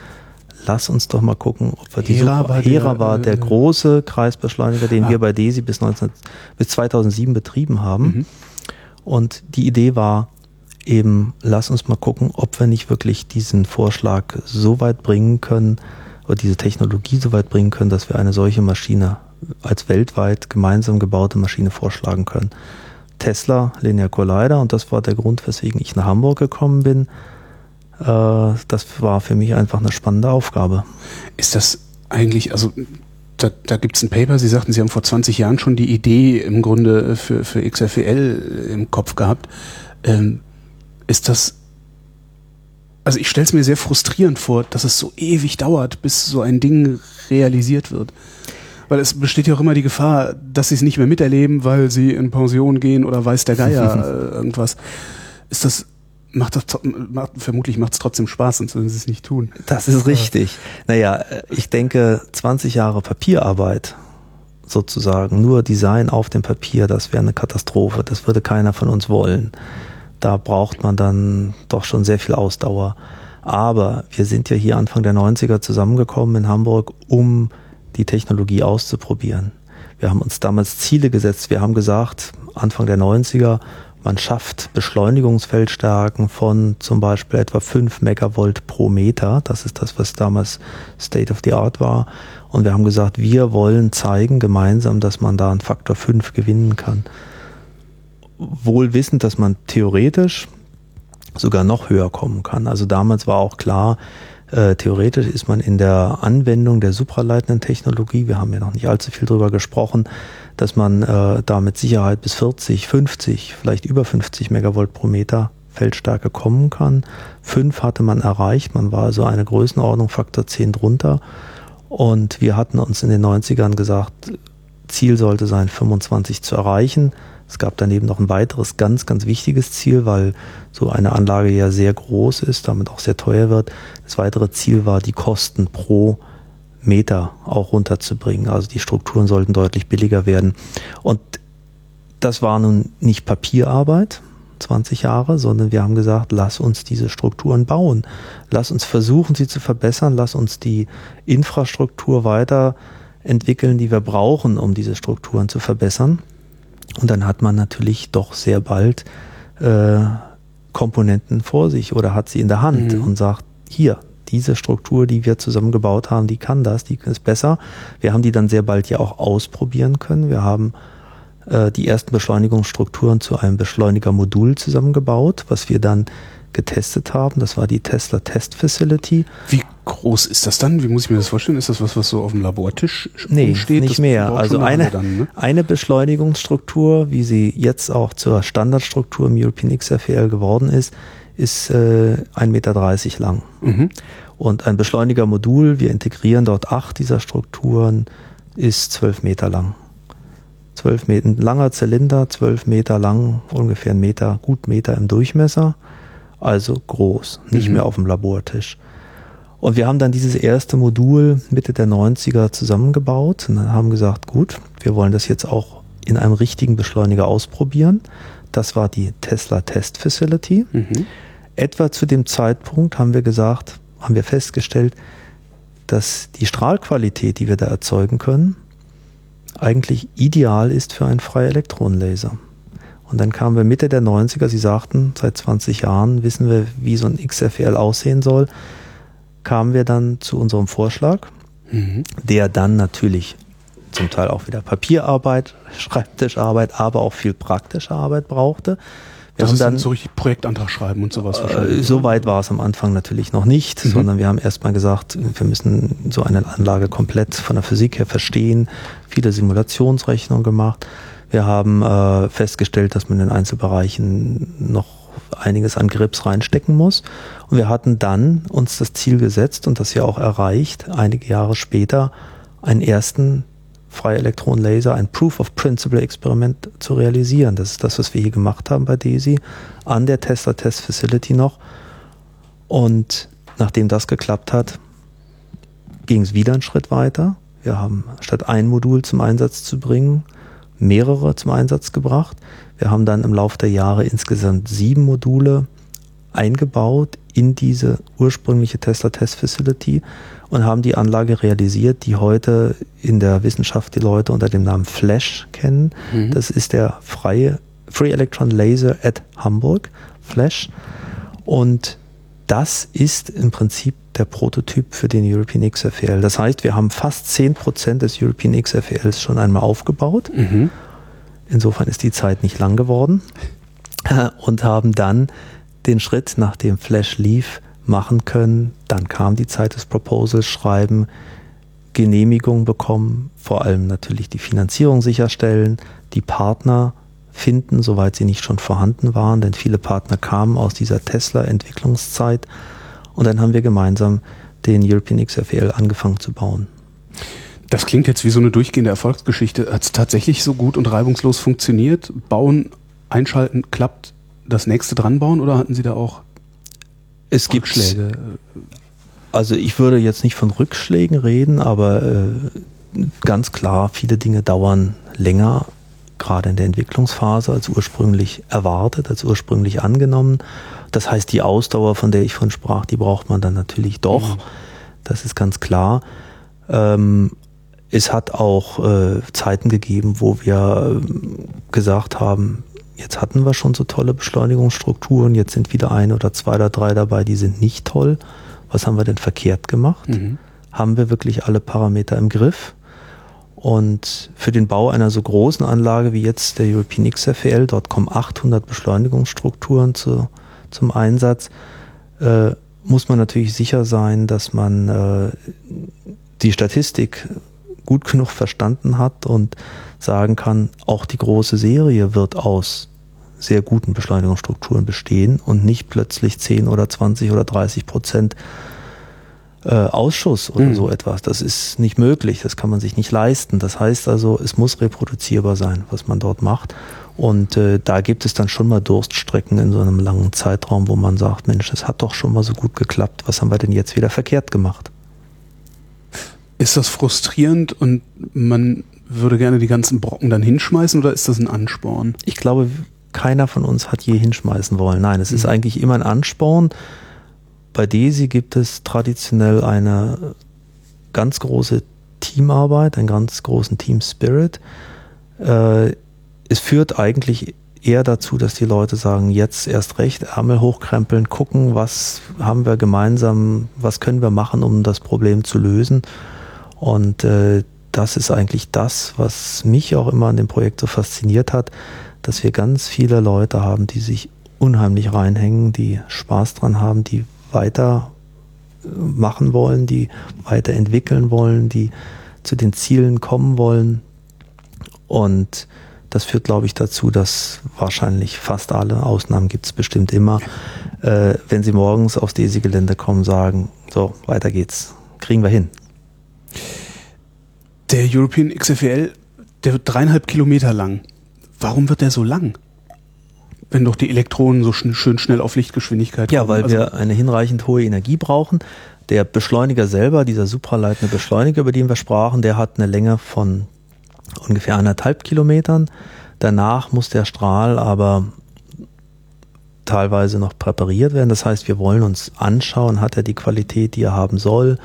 lass uns doch mal gucken, ob wir diese Hera, war, Hera der, war der äh, große Kreisbeschleuniger, den ah. wir bei DESI bis, 19, bis 2007 betrieben haben. Mhm. Und die Idee war eben, lass uns mal gucken, ob wir nicht wirklich diesen Vorschlag so weit bringen können, oder diese Technologie so weit bringen können, dass wir eine solche Maschine als weltweit gemeinsam gebaute Maschine vorschlagen können. Tesla Linear Collider und das war der Grund, weswegen ich nach Hamburg gekommen bin. Äh, das war für mich einfach eine spannende Aufgabe. Ist das eigentlich, also da, da gibt es ein Paper, Sie sagten, Sie haben vor 20 Jahren schon die Idee im Grunde für, für XFEL im Kopf gehabt. Ähm, ist das also ich stelle es mir sehr frustrierend vor, dass es so ewig dauert, bis so ein Ding realisiert wird. Weil es besteht ja auch immer die Gefahr, dass sie es nicht mehr miterleben, weil sie in Pension gehen oder weiß der Geier (laughs) äh, irgendwas. Ist das, macht das, macht, vermutlich macht es trotzdem Spaß, sonst würden sie es nicht tun. Das ist richtig. Naja, ich denke, 20 Jahre Papierarbeit sozusagen, nur Design auf dem Papier, das wäre eine Katastrophe. Das würde keiner von uns wollen da braucht man dann doch schon sehr viel Ausdauer. Aber wir sind ja hier Anfang der 90er zusammengekommen in Hamburg, um die Technologie auszuprobieren. Wir haben uns damals Ziele gesetzt. Wir haben gesagt, Anfang der 90er, man schafft Beschleunigungsfeldstärken von zum Beispiel etwa 5 Megavolt pro Meter. Das ist das, was damals State of the Art war. Und wir haben gesagt, wir wollen zeigen gemeinsam, dass man da einen Faktor 5 gewinnen kann wohl wissend, dass man theoretisch sogar noch höher kommen kann. Also damals war auch klar, äh, theoretisch ist man in der Anwendung der supraleitenden Technologie, wir haben ja noch nicht allzu viel drüber gesprochen, dass man äh, da mit Sicherheit bis 40, 50, vielleicht über 50 Megavolt pro Meter Feldstärke kommen kann. Fünf hatte man erreicht, man war also eine Größenordnung Faktor 10 drunter. Und wir hatten uns in den 90ern gesagt, Ziel sollte sein, 25 zu erreichen. Es gab daneben noch ein weiteres ganz, ganz wichtiges Ziel, weil so eine Anlage ja sehr groß ist, damit auch sehr teuer wird. Das weitere Ziel war, die Kosten pro Meter auch runterzubringen. Also die Strukturen sollten deutlich billiger werden. Und das war nun nicht Papierarbeit, 20 Jahre, sondern wir haben gesagt, lass uns diese Strukturen bauen. Lass uns versuchen, sie zu verbessern. Lass uns die Infrastruktur weiterentwickeln, die wir brauchen, um diese Strukturen zu verbessern. Und dann hat man natürlich doch sehr bald äh, Komponenten vor sich oder hat sie in der Hand mhm. und sagt, hier, diese Struktur, die wir zusammengebaut haben, die kann das, die ist besser. Wir haben die dann sehr bald ja auch ausprobieren können. Wir haben äh, die ersten Beschleunigungsstrukturen zu einem Beschleunigermodul zusammengebaut, was wir dann getestet haben. Das war die Tesla Test Facility. Wie groß ist das dann? Wie muss ich mir das vorstellen? Ist das was, was so auf dem Labortisch nee, steht? Nicht das mehr. Also eine, dann, ne? eine Beschleunigungsstruktur, wie sie jetzt auch zur Standardstruktur im European XFL geworden ist, ist äh, 1,30 Meter lang. Mhm. Und ein Beschleunigermodul, wir integrieren dort acht dieser Strukturen, ist 12 Meter lang. 12 Meter, ein langer Zylinder, 12 Meter lang, ungefähr ein Meter, gut Meter im Durchmesser. Also groß, nicht mhm. mehr auf dem Labortisch. Und wir haben dann dieses erste Modul Mitte der 90er zusammengebaut und haben gesagt, gut, wir wollen das jetzt auch in einem richtigen Beschleuniger ausprobieren. Das war die Tesla Test Facility. Mhm. Etwa zu dem Zeitpunkt haben wir gesagt, haben wir festgestellt, dass die Strahlqualität, die wir da erzeugen können, eigentlich ideal ist für einen freien Elektronenlaser. Und dann kamen wir Mitte der 90er, Sie sagten, seit 20 Jahren wissen wir, wie so ein XFL aussehen soll, kamen wir dann zu unserem Vorschlag, mhm. der dann natürlich zum Teil auch wieder Papierarbeit, (laughs) Schreibtischarbeit, aber auch viel praktische Arbeit brauchte. Wir das haben dann so richtig Projektantrag schreiben und sowas wahrscheinlich. Äh, so weit war es am Anfang natürlich noch nicht, mhm. sondern wir haben erstmal gesagt, wir müssen so eine Anlage komplett von der Physik her verstehen, viele Simulationsrechnungen gemacht. Wir haben äh, festgestellt, dass man in den Einzelbereichen noch einiges an Grips reinstecken muss. Und wir hatten dann uns das Ziel gesetzt und das ja auch erreicht, einige Jahre später einen ersten freie Elektronenlaser, ein Proof of Principle Experiment zu realisieren. Das ist das, was wir hier gemacht haben bei DESI, an der Tesla Test Facility noch. Und nachdem das geklappt hat, ging es wieder einen Schritt weiter. Wir haben statt ein Modul zum Einsatz zu bringen, mehrere zum Einsatz gebracht. Wir haben dann im Laufe der Jahre insgesamt sieben Module eingebaut in diese ursprüngliche Tesla Test Facility und haben die Anlage realisiert, die heute in der Wissenschaft die Leute unter dem Namen Flash kennen. Mhm. Das ist der freie Free Electron Laser at Hamburg, Flash. Und das ist im Prinzip der Prototyp für den European XFL. Das heißt, wir haben fast 10% des European XFLs schon einmal aufgebaut. Mhm. Insofern ist die Zeit nicht lang geworden. (laughs) Und haben dann den Schritt, nachdem Flash lief, machen können. Dann kam die Zeit des Proposals schreiben, Genehmigung bekommen, vor allem natürlich die Finanzierung sicherstellen, die Partner finden, soweit sie nicht schon vorhanden waren, denn viele Partner kamen aus dieser Tesla-Entwicklungszeit. Und dann haben wir gemeinsam den European XFL angefangen zu bauen. Das klingt jetzt wie so eine durchgehende Erfolgsgeschichte. Hat es tatsächlich so gut und reibungslos funktioniert? Bauen, einschalten, klappt, das nächste dran bauen oder hatten Sie da auch es gibt Rückschläge? Also ich würde jetzt nicht von Rückschlägen reden, aber äh, ganz klar, viele Dinge dauern länger, gerade in der Entwicklungsphase, als ursprünglich erwartet, als ursprünglich angenommen. Das heißt, die Ausdauer, von der ich von sprach, die braucht man dann natürlich doch. Mhm. Das ist ganz klar. Ähm, es hat auch äh, Zeiten gegeben, wo wir äh, gesagt haben, jetzt hatten wir schon so tolle Beschleunigungsstrukturen, jetzt sind wieder ein oder zwei oder drei dabei, die sind nicht toll. Was haben wir denn verkehrt gemacht? Mhm. Haben wir wirklich alle Parameter im Griff? Und für den Bau einer so großen Anlage wie jetzt der European XFL, dort kommen 800 Beschleunigungsstrukturen zu, zum Einsatz, äh, muss man natürlich sicher sein, dass man äh, die Statistik gut genug verstanden hat und sagen kann, auch die große Serie wird aus sehr guten Beschleunigungsstrukturen bestehen und nicht plötzlich 10 oder 20 oder 30 Prozent äh, Ausschuss oder mhm. so etwas. Das ist nicht möglich, das kann man sich nicht leisten. Das heißt also, es muss reproduzierbar sein, was man dort macht. Und äh, da gibt es dann schon mal Durststrecken in so einem langen Zeitraum, wo man sagt, Mensch, das hat doch schon mal so gut geklappt, was haben wir denn jetzt wieder verkehrt gemacht? Ist das frustrierend und man würde gerne die ganzen Brocken dann hinschmeißen oder ist das ein Ansporn? Ich glaube, keiner von uns hat je hinschmeißen wollen. Nein, es mhm. ist eigentlich immer ein Ansporn. Bei DESI gibt es traditionell eine ganz große Teamarbeit, einen ganz großen Team Spirit. Äh, es führt eigentlich eher dazu, dass die Leute sagen, jetzt erst recht, Ärmel hochkrempeln, gucken, was haben wir gemeinsam, was können wir machen, um das Problem zu lösen. Und äh, das ist eigentlich das, was mich auch immer an dem Projekt so fasziniert hat, dass wir ganz viele Leute haben, die sich unheimlich reinhängen, die Spaß dran haben, die weiter äh, machen wollen, die weiterentwickeln wollen, die zu den Zielen kommen wollen. Und das führt, glaube ich, dazu, dass wahrscheinlich fast alle Ausnahmen gibt es bestimmt immer, äh, wenn sie morgens aufs DESI-Gelände kommen, sagen, so, weiter geht's, kriegen wir hin. Der European XFL, der wird dreieinhalb Kilometer lang. Warum wird der so lang? Wenn doch die Elektronen so schön, schön schnell auf Lichtgeschwindigkeit Ja, kommen. weil also wir eine hinreichend hohe Energie brauchen. Der Beschleuniger selber, dieser supraleitende Beschleuniger, über den wir sprachen, der hat eine Länge von ungefähr anderthalb Kilometern. Danach muss der Strahl aber teilweise noch präpariert werden. Das heißt, wir wollen uns anschauen, hat er die Qualität, die er haben soll.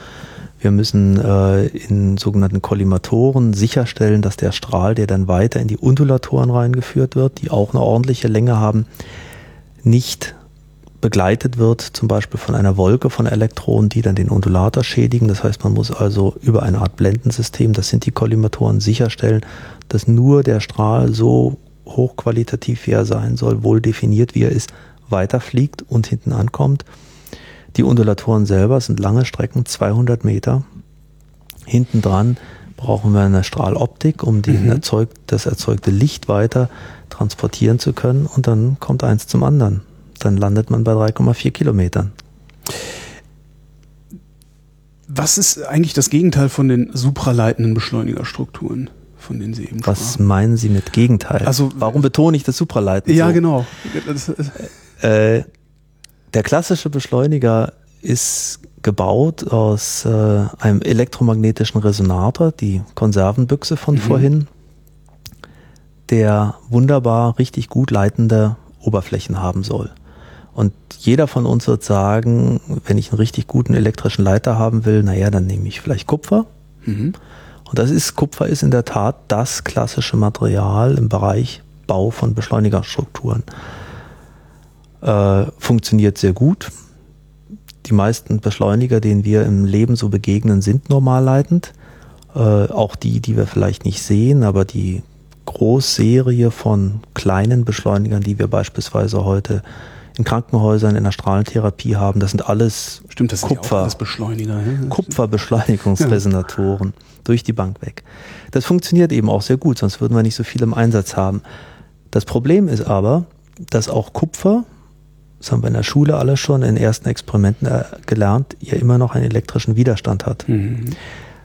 Wir müssen äh, in sogenannten Kollimatoren sicherstellen, dass der Strahl, der dann weiter in die Undulatoren reingeführt wird, die auch eine ordentliche Länge haben, nicht begleitet wird, zum Beispiel von einer Wolke von Elektronen, die dann den Undulator schädigen. Das heißt, man muss also über eine Art Blendensystem, das sind die Kollimatoren, sicherstellen, dass nur der Strahl so hochqualitativ, wie er sein soll, wohl definiert, wie er ist, weiterfliegt und hinten ankommt. Die Undulatoren selber sind lange Strecken, 200 Meter. Hinten dran brauchen wir eine Strahloptik, um den mhm. erzeugt, das erzeugte Licht weiter transportieren zu können. Und dann kommt eins zum anderen. Dann landet man bei 3,4 Kilometern. Was ist eigentlich das Gegenteil von den supraleitenden Beschleunigerstrukturen? von denen Sie eben Was sprachen. meinen Sie mit Gegenteil? Also, Warum betone ich das Supraleiten? Ja, so? genau. Äh, der klassische Beschleuniger ist gebaut aus äh, einem elektromagnetischen Resonator, die Konservenbüchse von mhm. vorhin, der wunderbar richtig gut leitende Oberflächen haben soll. Und jeder von uns wird sagen, wenn ich einen richtig guten elektrischen Leiter haben will, naja, dann nehme ich vielleicht Kupfer. Mhm. Und das ist, Kupfer ist in der Tat das klassische Material im Bereich Bau von Beschleunigerstrukturen. Äh, funktioniert sehr gut. Die meisten Beschleuniger, denen wir im Leben so begegnen, sind normalleitend. Äh, auch die, die wir vielleicht nicht sehen, aber die Großserie von kleinen Beschleunigern, die wir beispielsweise heute in Krankenhäusern, in der Strahlentherapie haben, das sind alles Stimmt, das Kupfer, alles Beschleuniger, ja? Kupferbeschleunigungsresonatoren ja. durch die Bank weg. Das funktioniert eben auch sehr gut, sonst würden wir nicht so viel im Einsatz haben. Das Problem ist aber, dass auch Kupfer das haben wir in der Schule alle schon in ersten Experimenten äh, gelernt, ja immer noch einen elektrischen Widerstand hat. Mhm.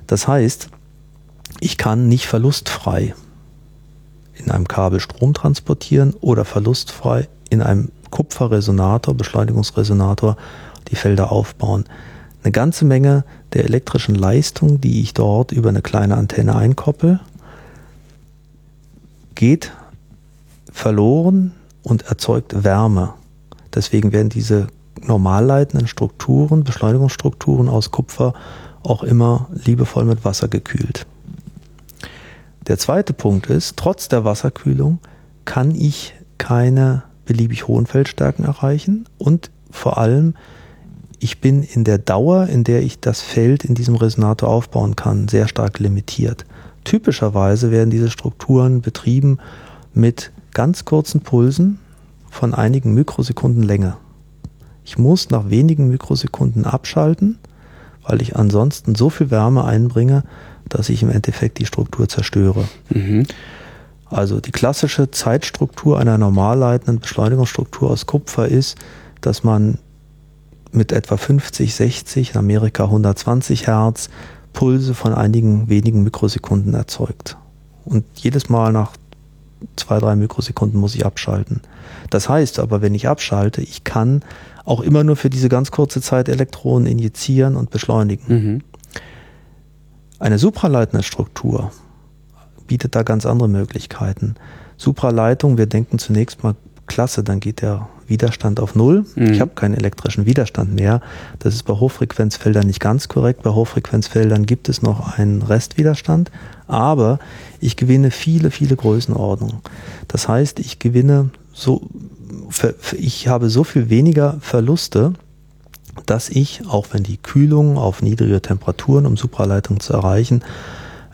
Das heißt, ich kann nicht verlustfrei in einem Kabel Strom transportieren oder verlustfrei in einem Kupferresonator, Beschleunigungsresonator, die Felder aufbauen. Eine ganze Menge der elektrischen Leistung, die ich dort über eine kleine Antenne einkoppel, geht verloren und erzeugt Wärme. Deswegen werden diese normal leitenden Strukturen, Beschleunigungsstrukturen aus Kupfer auch immer liebevoll mit Wasser gekühlt. Der zweite Punkt ist, trotz der Wasserkühlung kann ich keine beliebig hohen Feldstärken erreichen und vor allem, ich bin in der Dauer, in der ich das Feld in diesem Resonator aufbauen kann, sehr stark limitiert. Typischerweise werden diese Strukturen betrieben mit ganz kurzen Pulsen, von einigen Mikrosekunden Länge. Ich muss nach wenigen Mikrosekunden abschalten, weil ich ansonsten so viel Wärme einbringe, dass ich im Endeffekt die Struktur zerstöre. Mhm. Also die klassische Zeitstruktur einer normalleitenden Beschleunigungsstruktur aus Kupfer ist, dass man mit etwa 50, 60, in Amerika 120 Hertz Pulse von einigen wenigen Mikrosekunden erzeugt. Und jedes Mal nach zwei, drei Mikrosekunden muss ich abschalten. Das heißt aber, wenn ich abschalte, ich kann auch immer nur für diese ganz kurze Zeit Elektronen injizieren und beschleunigen. Mhm. Eine supraleitende Struktur bietet da ganz andere Möglichkeiten. Supraleitung, wir denken zunächst mal, klasse, dann geht der Widerstand auf Null. Mhm. Ich habe keinen elektrischen Widerstand mehr. Das ist bei Hochfrequenzfeldern nicht ganz korrekt. Bei Hochfrequenzfeldern gibt es noch einen Restwiderstand, aber ich gewinne viele, viele Größenordnungen. Das heißt, ich gewinne so, ich habe so viel weniger Verluste, dass ich, auch wenn die Kühlung auf niedrige Temperaturen, um Supraleitung zu erreichen,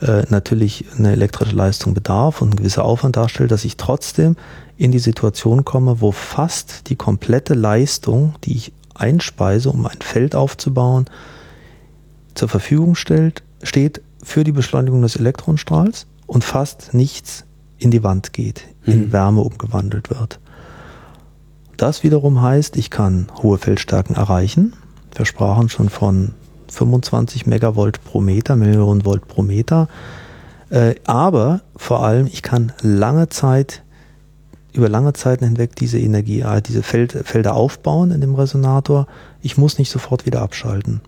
äh, natürlich eine elektrische Leistung bedarf und ein gewisser Aufwand darstellt, dass ich trotzdem in die Situation komme, wo fast die komplette Leistung, die ich einspeise, um ein Feld aufzubauen, zur Verfügung stellt, steht für die Beschleunigung des Elektronenstrahls und fast nichts in die Wand geht, in mhm. Wärme umgewandelt wird. Das wiederum heißt, ich kann hohe Feldstärken erreichen. Wir sprachen schon von 25 Megavolt pro Meter, Millionen Volt pro Meter. Äh, aber vor allem, ich kann lange Zeit, über lange Zeiten hinweg diese Energie, äh, diese Feld, Felder aufbauen in dem Resonator. Ich muss nicht sofort wieder abschalten.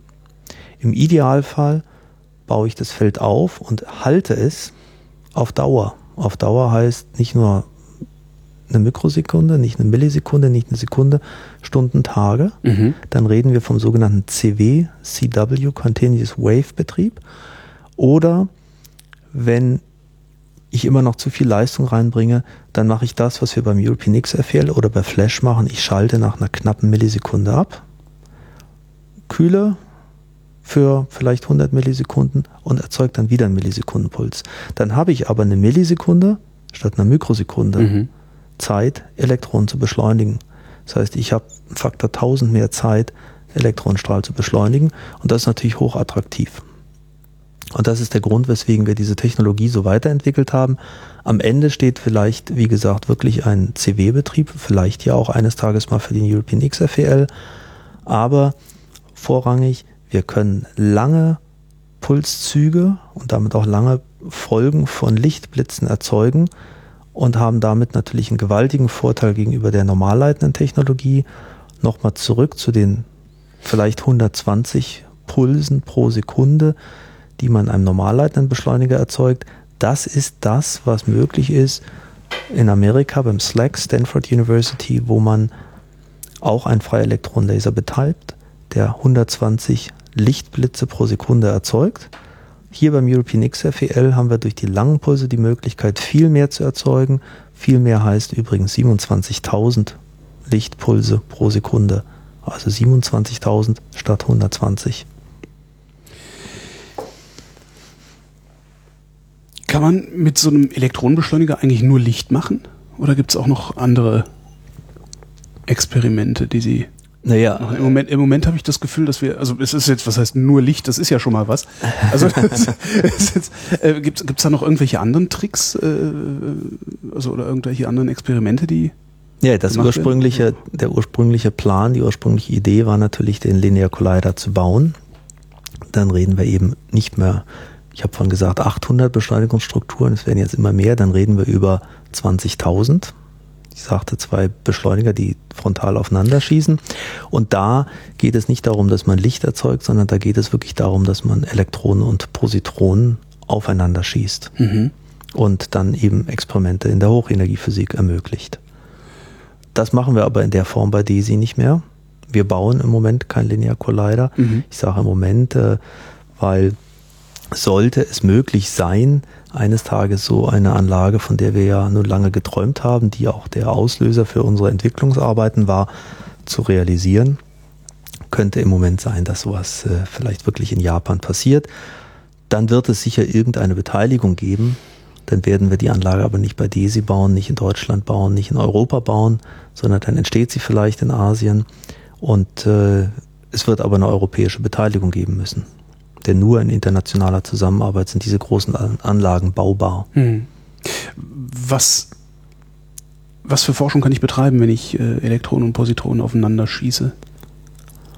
Im Idealfall baue ich das Feld auf und halte es auf Dauer. Auf Dauer heißt nicht nur eine Mikrosekunde, nicht eine Millisekunde, nicht eine Sekunde, Stunden, Tage. Mhm. Dann reden wir vom sogenannten CW, CW, Continuous Wave Betrieb. Oder wenn ich immer noch zu viel Leistung reinbringe, dann mache ich das, was wir beim European XFL oder bei Flash machen. Ich schalte nach einer knappen Millisekunde ab, kühle für vielleicht 100 Millisekunden und erzeuge dann wieder einen Millisekundenpuls. Dann habe ich aber eine Millisekunde statt einer Mikrosekunde. Mhm. Zeit, Elektronen zu beschleunigen. Das heißt, ich habe einen Faktor 1000 mehr Zeit, Elektronenstrahl zu beschleunigen und das ist natürlich hochattraktiv. Und das ist der Grund, weswegen wir diese Technologie so weiterentwickelt haben. Am Ende steht vielleicht, wie gesagt, wirklich ein CW-Betrieb, vielleicht ja auch eines Tages mal für den European XFEL, aber vorrangig, wir können lange Pulszüge und damit auch lange Folgen von Lichtblitzen erzeugen und haben damit natürlich einen gewaltigen Vorteil gegenüber der normalleitenden Technologie. Nochmal zurück zu den vielleicht 120 Pulsen pro Sekunde, die man einem normalleitenden Beschleuniger erzeugt. Das ist das, was möglich ist in Amerika beim SLAC, Stanford University, wo man auch einen Freielektronenlaser betreibt, der 120 Lichtblitze pro Sekunde erzeugt hier beim European XFEL haben wir durch die langen Pulse die Möglichkeit, viel mehr zu erzeugen. Viel mehr heißt übrigens 27.000 Lichtpulse pro Sekunde. Also 27.000 statt 120. Kann man mit so einem Elektronenbeschleuniger eigentlich nur Licht machen? Oder gibt es auch noch andere Experimente, die Sie naja. Im Moment, im Moment habe ich das Gefühl, dass wir, also es ist jetzt, was heißt nur Licht, das ist ja schon mal was. Also (laughs) äh, gibt es da noch irgendwelche anderen Tricks, äh, also oder irgendwelche anderen Experimente, die ja, das ursprüngliche, werden? der ursprüngliche Plan, die ursprüngliche Idee war natürlich, den Linear Collider zu bauen. Dann reden wir eben nicht mehr, ich habe vorhin gesagt, 800 Beschleunigungsstrukturen, es werden jetzt immer mehr, dann reden wir über 20.000 ich sagte, zwei Beschleuniger, die frontal aufeinander schießen. Und da geht es nicht darum, dass man Licht erzeugt, sondern da geht es wirklich darum, dass man Elektronen und Positronen aufeinander schießt mhm. und dann eben Experimente in der Hochenergiephysik ermöglicht. Das machen wir aber in der Form bei DESI nicht mehr. Wir bauen im Moment kein Linear Collider. Mhm. Ich sage im Moment, äh, weil sollte es möglich sein, eines Tages so eine Anlage, von der wir ja nun lange geträumt haben, die auch der Auslöser für unsere Entwicklungsarbeiten war, zu realisieren. Könnte im Moment sein, dass sowas äh, vielleicht wirklich in Japan passiert. Dann wird es sicher irgendeine Beteiligung geben. Dann werden wir die Anlage aber nicht bei DESI bauen, nicht in Deutschland bauen, nicht in Europa bauen, sondern dann entsteht sie vielleicht in Asien. Und äh, es wird aber eine europäische Beteiligung geben müssen denn nur in internationaler Zusammenarbeit sind diese großen Anlagen baubar. Hm. Was, was für Forschung kann ich betreiben, wenn ich äh, Elektronen und Positronen aufeinander schieße?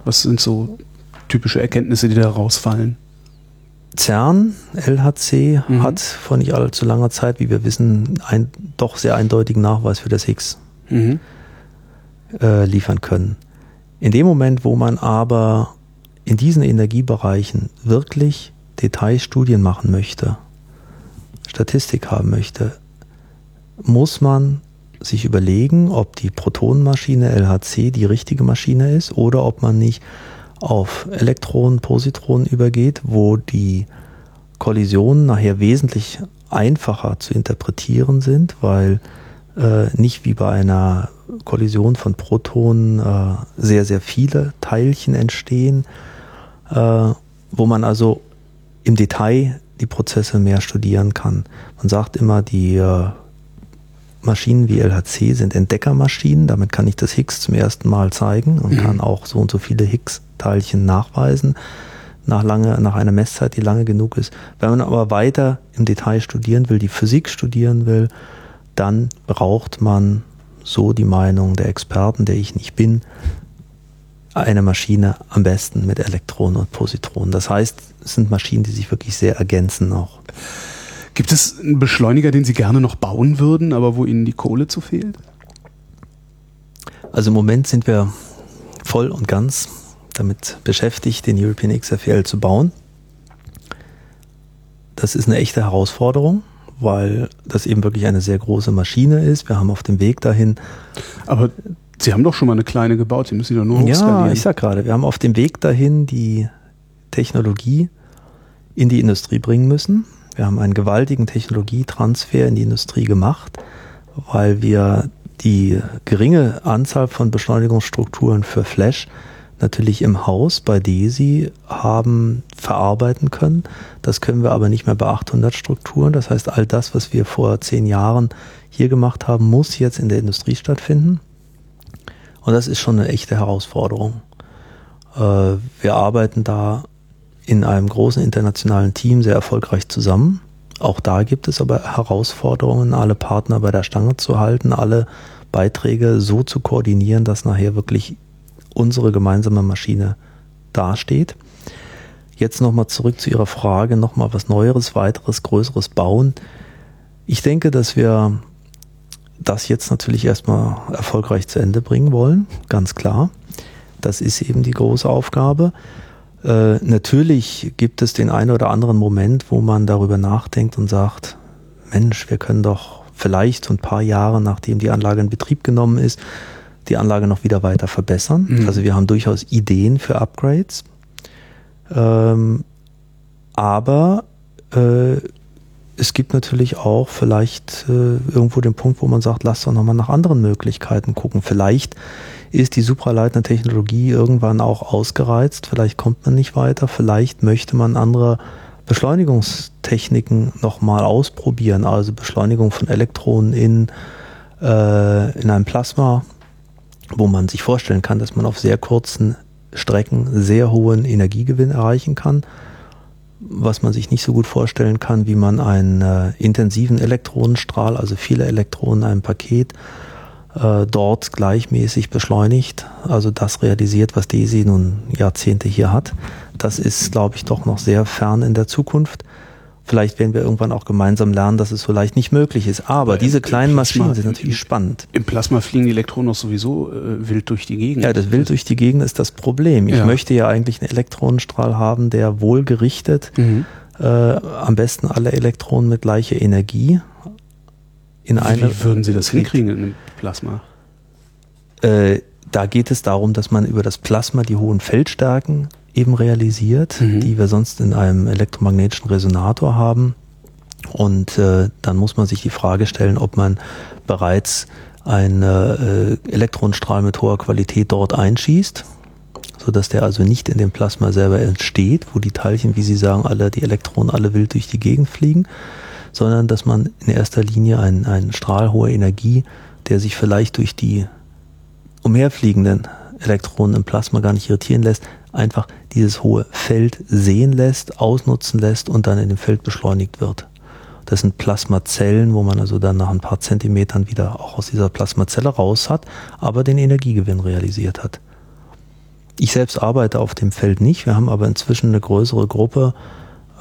Was sind so typische Erkenntnisse, die da rausfallen? CERN, LHC, mhm. hat vor nicht allzu langer Zeit, wie wir wissen, einen doch sehr eindeutigen Nachweis für das Higgs mhm. äh, liefern können. In dem Moment, wo man aber in diesen Energiebereichen wirklich Detailstudien machen möchte, Statistik haben möchte, muss man sich überlegen, ob die Protonenmaschine LHC die richtige Maschine ist oder ob man nicht auf Elektronen, Positronen übergeht, wo die Kollisionen nachher wesentlich einfacher zu interpretieren sind, weil äh, nicht wie bei einer Kollision von Protonen äh, sehr, sehr viele Teilchen entstehen, äh, wo man also im Detail die Prozesse mehr studieren kann. Man sagt immer, die äh, Maschinen wie LHC sind Entdeckermaschinen. Damit kann ich das Higgs zum ersten Mal zeigen und mhm. kann auch so und so viele Higgs-Teilchen nachweisen nach, lange, nach einer Messzeit, die lange genug ist. Wenn man aber weiter im Detail studieren will, die Physik studieren will, dann braucht man, so die Meinung der Experten, der ich nicht bin, eine Maschine am besten mit Elektronen und Positronen. Das heißt, es sind Maschinen, die sich wirklich sehr ergänzen auch. Gibt es einen Beschleuniger, den Sie gerne noch bauen würden, aber wo Ihnen die Kohle zu fehlt? Also im Moment sind wir voll und ganz damit beschäftigt, den European XFL zu bauen. Das ist eine echte Herausforderung, weil das eben wirklich eine sehr große Maschine ist. Wir haben auf dem Weg dahin. Aber Sie haben doch schon mal eine kleine gebaut, Sie müssen sie doch nur Ja, ich sag gerade, wir haben auf dem Weg dahin die Technologie in die Industrie bringen müssen. Wir haben einen gewaltigen Technologietransfer in die Industrie gemacht, weil wir die geringe Anzahl von Beschleunigungsstrukturen für Flash natürlich im Haus bei DESI haben verarbeiten können. Das können wir aber nicht mehr bei 800 Strukturen. Das heißt, all das, was wir vor zehn Jahren hier gemacht haben, muss jetzt in der Industrie stattfinden. Und das ist schon eine echte Herausforderung. Äh, wir arbeiten da in einem großen internationalen Team sehr erfolgreich zusammen. Auch da gibt es aber Herausforderungen, alle Partner bei der Stange zu halten, alle Beiträge so zu koordinieren, dass nachher wirklich unsere gemeinsame Maschine dasteht. Jetzt nochmal zurück zu Ihrer Frage, nochmal was Neueres, weiteres, Größeres bauen. Ich denke, dass wir das jetzt natürlich erstmal erfolgreich zu Ende bringen wollen, ganz klar. Das ist eben die große Aufgabe. Äh, natürlich gibt es den einen oder anderen Moment, wo man darüber nachdenkt und sagt, Mensch, wir können doch vielleicht so ein paar Jahre, nachdem die Anlage in Betrieb genommen ist, die Anlage noch wieder weiter verbessern. Mhm. Also wir haben durchaus Ideen für Upgrades. Ähm, aber äh, es gibt natürlich auch vielleicht äh, irgendwo den Punkt, wo man sagt, lass doch nochmal nach anderen Möglichkeiten gucken. Vielleicht ist die supraleitende Technologie irgendwann auch ausgereizt, vielleicht kommt man nicht weiter, vielleicht möchte man andere Beschleunigungstechniken nochmal ausprobieren, also Beschleunigung von Elektronen in, äh, in einem Plasma, wo man sich vorstellen kann, dass man auf sehr kurzen Strecken sehr hohen Energiegewinn erreichen kann was man sich nicht so gut vorstellen kann, wie man einen äh, intensiven Elektronenstrahl, also viele Elektronen in einem Paket, äh, dort gleichmäßig beschleunigt, also das realisiert, was DESI nun Jahrzehnte hier hat. Das ist, glaube ich, doch noch sehr fern in der Zukunft. Vielleicht werden wir irgendwann auch gemeinsam lernen, dass es so leicht nicht möglich ist. Aber ja, diese kleinen Maschinen sind natürlich spannend. Im Plasma fliegen die Elektronen auch sowieso äh, wild durch die Gegend. Ja, das wild durch die Gegend ist das Problem. Ich ja. möchte ja eigentlich einen Elektronenstrahl haben, der wohlgerichtet, mhm. äh, am besten alle Elektronen mit gleicher Energie in eine. Wie würden Sie das hinkriegen in einem Plasma? Äh, da geht es darum, dass man über das Plasma die hohen Feldstärken eben realisiert, mhm. die wir sonst in einem elektromagnetischen Resonator haben. Und äh, dann muss man sich die Frage stellen, ob man bereits einen äh, Elektronenstrahl mit hoher Qualität dort einschießt, sodass der also nicht in dem Plasma selber entsteht, wo die Teilchen, wie Sie sagen, alle, die Elektronen alle wild durch die Gegend fliegen, sondern dass man in erster Linie einen, einen Strahl hoher Energie, der sich vielleicht durch die umherfliegenden Elektronen im Plasma gar nicht irritieren lässt, einfach dieses hohe Feld sehen lässt, ausnutzen lässt und dann in dem Feld beschleunigt wird. Das sind Plasmazellen, wo man also dann nach ein paar Zentimetern wieder auch aus dieser Plasmazelle raus hat, aber den Energiegewinn realisiert hat. Ich selbst arbeite auf dem Feld nicht. Wir haben aber inzwischen eine größere Gruppe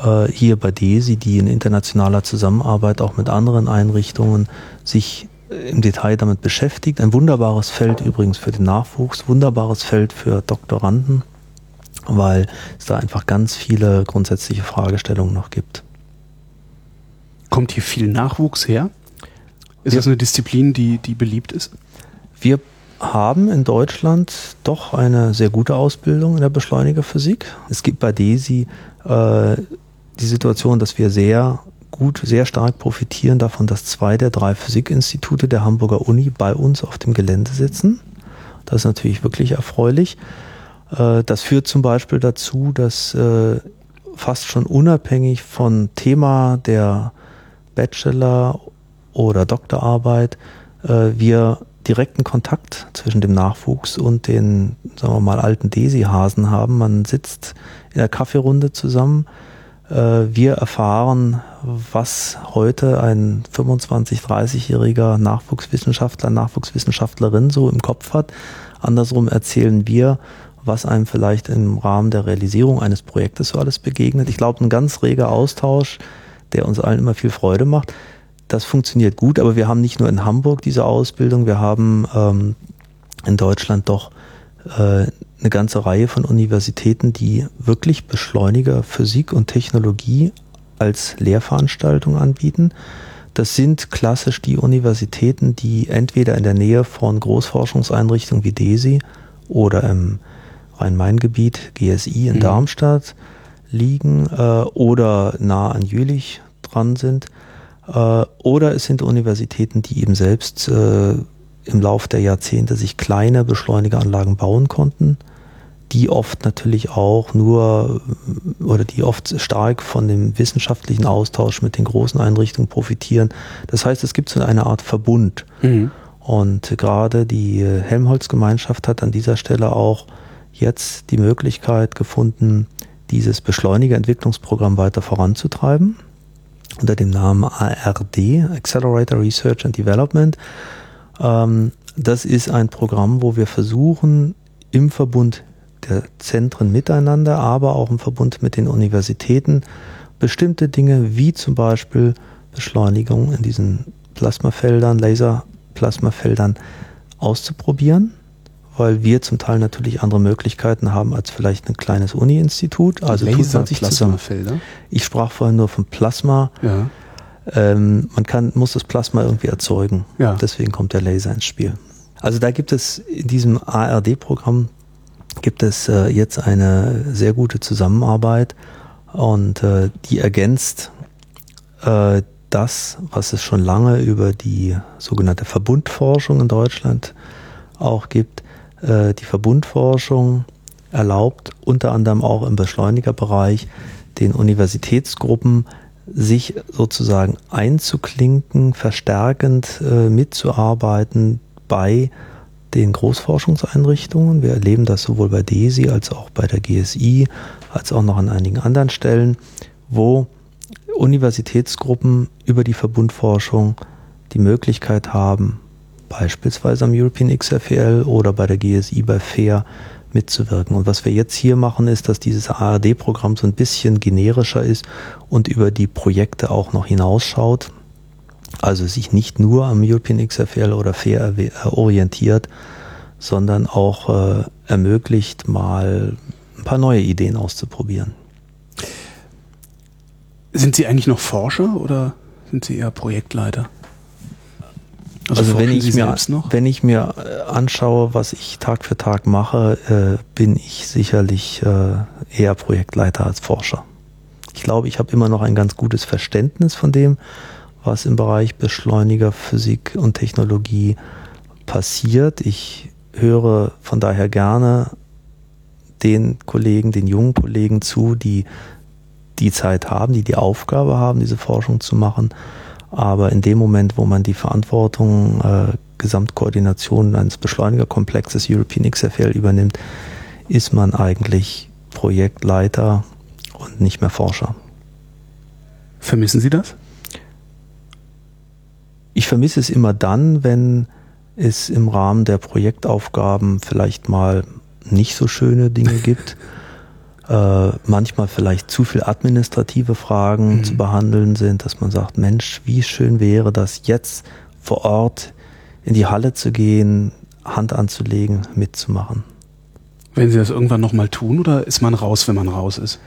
äh, hier bei DESI, die in internationaler Zusammenarbeit auch mit anderen Einrichtungen sich im Detail damit beschäftigt. Ein wunderbares Feld übrigens für den Nachwuchs, wunderbares Feld für Doktoranden, weil es da einfach ganz viele grundsätzliche Fragestellungen noch gibt. Kommt hier viel Nachwuchs her? Ist wir, das eine Disziplin, die, die beliebt ist? Wir haben in Deutschland doch eine sehr gute Ausbildung in der Beschleunigerphysik. Es gibt bei DESI äh, die Situation, dass wir sehr gut, sehr stark profitieren davon, dass zwei der drei Physikinstitute der Hamburger Uni bei uns auf dem Gelände sitzen. Das ist natürlich wirklich erfreulich. Äh, das führt zum Beispiel dazu, dass äh, fast schon unabhängig von Thema der Bachelor- oder Doktorarbeit äh, wir direkten Kontakt zwischen dem Nachwuchs und den, sagen wir mal, alten Desi-Hasen haben. Man sitzt in der Kaffeerunde zusammen. Wir erfahren, was heute ein 25-, 30-jähriger Nachwuchswissenschaftler, Nachwuchswissenschaftlerin so im Kopf hat. Andersrum erzählen wir, was einem vielleicht im Rahmen der Realisierung eines Projektes so alles begegnet. Ich glaube, ein ganz reger Austausch, der uns allen immer viel Freude macht. Das funktioniert gut, aber wir haben nicht nur in Hamburg diese Ausbildung, wir haben ähm, in Deutschland doch äh, eine ganze Reihe von Universitäten, die wirklich Beschleuniger Physik und Technologie als Lehrveranstaltung anbieten. Das sind klassisch die Universitäten, die entweder in der Nähe von Großforschungseinrichtungen wie DESI oder im Rhein-Main-Gebiet GSI in mhm. Darmstadt liegen äh, oder nah an Jülich dran sind. Äh, oder es sind Universitäten, die eben selbst äh, im Laufe der Jahrzehnte sich kleine Beschleunigeranlagen bauen konnten, die oft natürlich auch nur oder die oft stark von dem wissenschaftlichen Austausch mit den großen Einrichtungen profitieren. Das heißt, es gibt so eine Art Verbund. Mhm. Und gerade die Helmholtz-Gemeinschaft hat an dieser Stelle auch jetzt die Möglichkeit gefunden, dieses Beschleunigerentwicklungsprogramm weiter voranzutreiben unter dem Namen ARD, Accelerator Research and Development. Ähm, das ist ein Programm, wo wir versuchen, im Verbund der Zentren miteinander, aber auch im Verbund mit den Universitäten bestimmte Dinge wie zum Beispiel Beschleunigung in diesen Plasmafeldern, Laserplasmafeldern auszuprobieren weil wir zum Teil natürlich andere Möglichkeiten haben als vielleicht ein kleines Uni-Institut. Also Laser, tut Plasmafelder. Ich sprach vorhin nur vom Plasma. Ja. Ähm, man kann, muss das Plasma irgendwie erzeugen. Ja. Deswegen kommt der Laser ins Spiel. Also da gibt es in diesem ARD-Programm gibt es äh, jetzt eine sehr gute Zusammenarbeit und äh, die ergänzt äh, das, was es schon lange über die sogenannte Verbundforschung in Deutschland auch gibt, äh, die Verbundforschung erlaubt unter anderem auch im Beschleunigerbereich den Universitätsgruppen sich sozusagen einzuklinken, verstärkend äh, mitzuarbeiten bei den Großforschungseinrichtungen. Wir erleben das sowohl bei DESI als auch bei der GSI, als auch noch an einigen anderen Stellen, wo Universitätsgruppen über die Verbundforschung die Möglichkeit haben, beispielsweise am European XFL oder bei der GSI bei FAIR mitzuwirken. Und was wir jetzt hier machen, ist, dass dieses ARD-Programm so ein bisschen generischer ist und über die Projekte auch noch hinausschaut. Also sich nicht nur am European XFL oder FAIR äh, orientiert, sondern auch äh, ermöglicht, mal ein paar neue Ideen auszuprobieren. Sind Sie eigentlich noch Forscher oder sind Sie eher Projektleiter? Also, also wenn, ich mir, wenn ich mir äh, anschaue, was ich Tag für Tag mache, äh, bin ich sicherlich äh, eher Projektleiter als Forscher. Ich glaube, ich habe immer noch ein ganz gutes Verständnis von dem, was im Bereich Beschleuniger, Physik und Technologie passiert. Ich höre von daher gerne den Kollegen, den jungen Kollegen zu, die die Zeit haben, die die Aufgabe haben, diese Forschung zu machen aber in dem Moment, wo man die Verantwortung, äh, Gesamtkoordination eines Beschleunigerkomplexes European XFL übernimmt, ist man eigentlich Projektleiter und nicht mehr Forscher. Vermissen Sie das? Ich vermisse es immer dann, wenn es im Rahmen der Projektaufgaben vielleicht mal nicht so schöne Dinge gibt (laughs) äh, manchmal vielleicht zu viel administrative Fragen mhm. zu behandeln sind, dass man sagt, Mensch, wie schön wäre das jetzt vor Ort in die Halle zu gehen, Hand anzulegen, mitzumachen. Wenn Sie das irgendwann nochmal tun oder ist man raus, wenn man raus ist?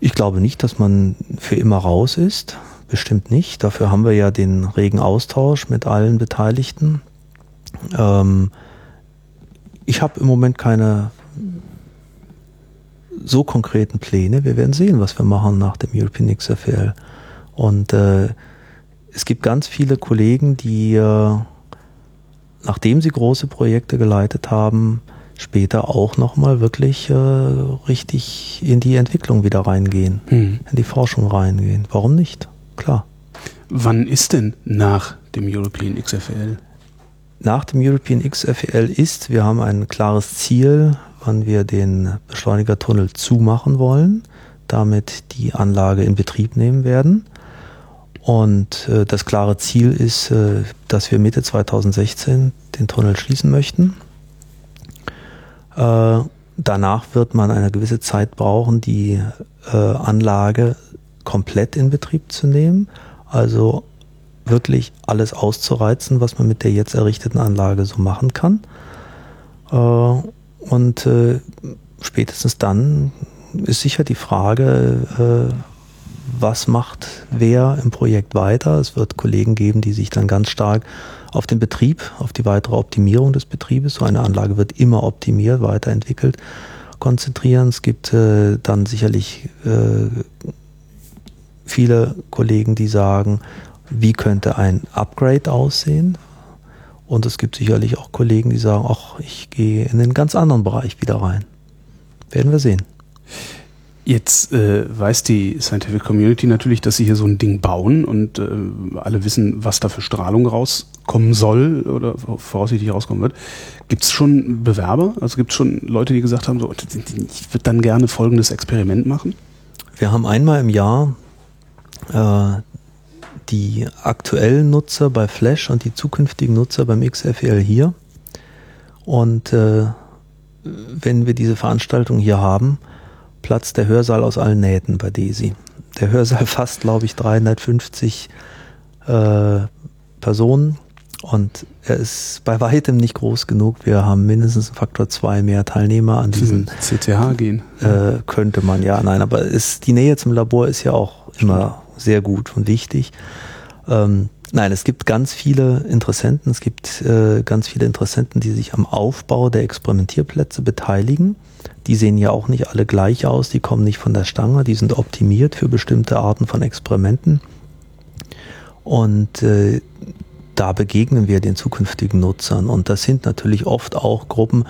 Ich glaube nicht, dass man für immer raus ist. Bestimmt nicht. Dafür haben wir ja den regen Austausch mit allen Beteiligten. Ähm, ich habe im Moment keine so konkreten Pläne. Wir werden sehen, was wir machen nach dem European XFL. Und äh, es gibt ganz viele Kollegen, die, äh, nachdem sie große Projekte geleitet haben, später auch nochmal wirklich äh, richtig in die Entwicklung wieder reingehen, mhm. in die Forschung reingehen. Warum nicht? Klar. Wann ist denn nach dem European XFL? Nach dem European XFL ist, wir haben ein klares Ziel, wann wir den Beschleunigertunnel zumachen wollen, damit die Anlage in Betrieb nehmen werden. Und äh, das klare Ziel ist, äh, dass wir Mitte 2016 den Tunnel schließen möchten. Äh, danach wird man eine gewisse Zeit brauchen, die äh, Anlage komplett in Betrieb zu nehmen. Also wirklich alles auszureizen, was man mit der jetzt errichteten Anlage so machen kann. Äh, und äh, spätestens dann ist sicher die Frage, was macht wer im Projekt weiter. Es wird Kollegen geben, die sich dann ganz stark auf den Betrieb, auf die weitere Optimierung des Betriebes, so eine Anlage wird immer optimiert, weiterentwickelt, konzentrieren. Es gibt äh, dann sicherlich äh, viele Kollegen, die sagen, wie könnte ein Upgrade aussehen? Und es gibt sicherlich auch Kollegen, die sagen, ach, ich gehe in einen ganz anderen Bereich wieder rein. Werden wir sehen. Jetzt äh, weiß die Scientific Community natürlich, dass sie hier so ein Ding bauen und äh, alle wissen, was da für Strahlung rauskommen soll oder voraussichtlich rauskommen wird. Gibt es schon Bewerber? Also gibt es schon Leute, die gesagt haben, so, ich würde dann gerne folgendes Experiment machen? Wir haben einmal im Jahr äh, die aktuellen Nutzer bei Flash und die zukünftigen Nutzer beim XFL hier. Und äh, wenn wir diese Veranstaltung hier haben, platzt der Hörsaal aus allen Nähten bei Desi. Der Hörsaal (laughs) fasst, glaube ich, 350 äh, Personen und er ist bei weitem nicht groß genug. Wir haben mindestens Faktor zwei mehr Teilnehmer an diesen CTH gehen. Äh, könnte man ja, nein, aber ist, die Nähe zum Labor ist ja auch immer sehr gut und wichtig. Ähm, nein, es gibt ganz viele Interessenten, es gibt äh, ganz viele Interessenten, die sich am Aufbau der Experimentierplätze beteiligen. Die sehen ja auch nicht alle gleich aus, die kommen nicht von der Stange, die sind optimiert für bestimmte Arten von Experimenten. Und äh, da begegnen wir den zukünftigen Nutzern. Und das sind natürlich oft auch Gruppen,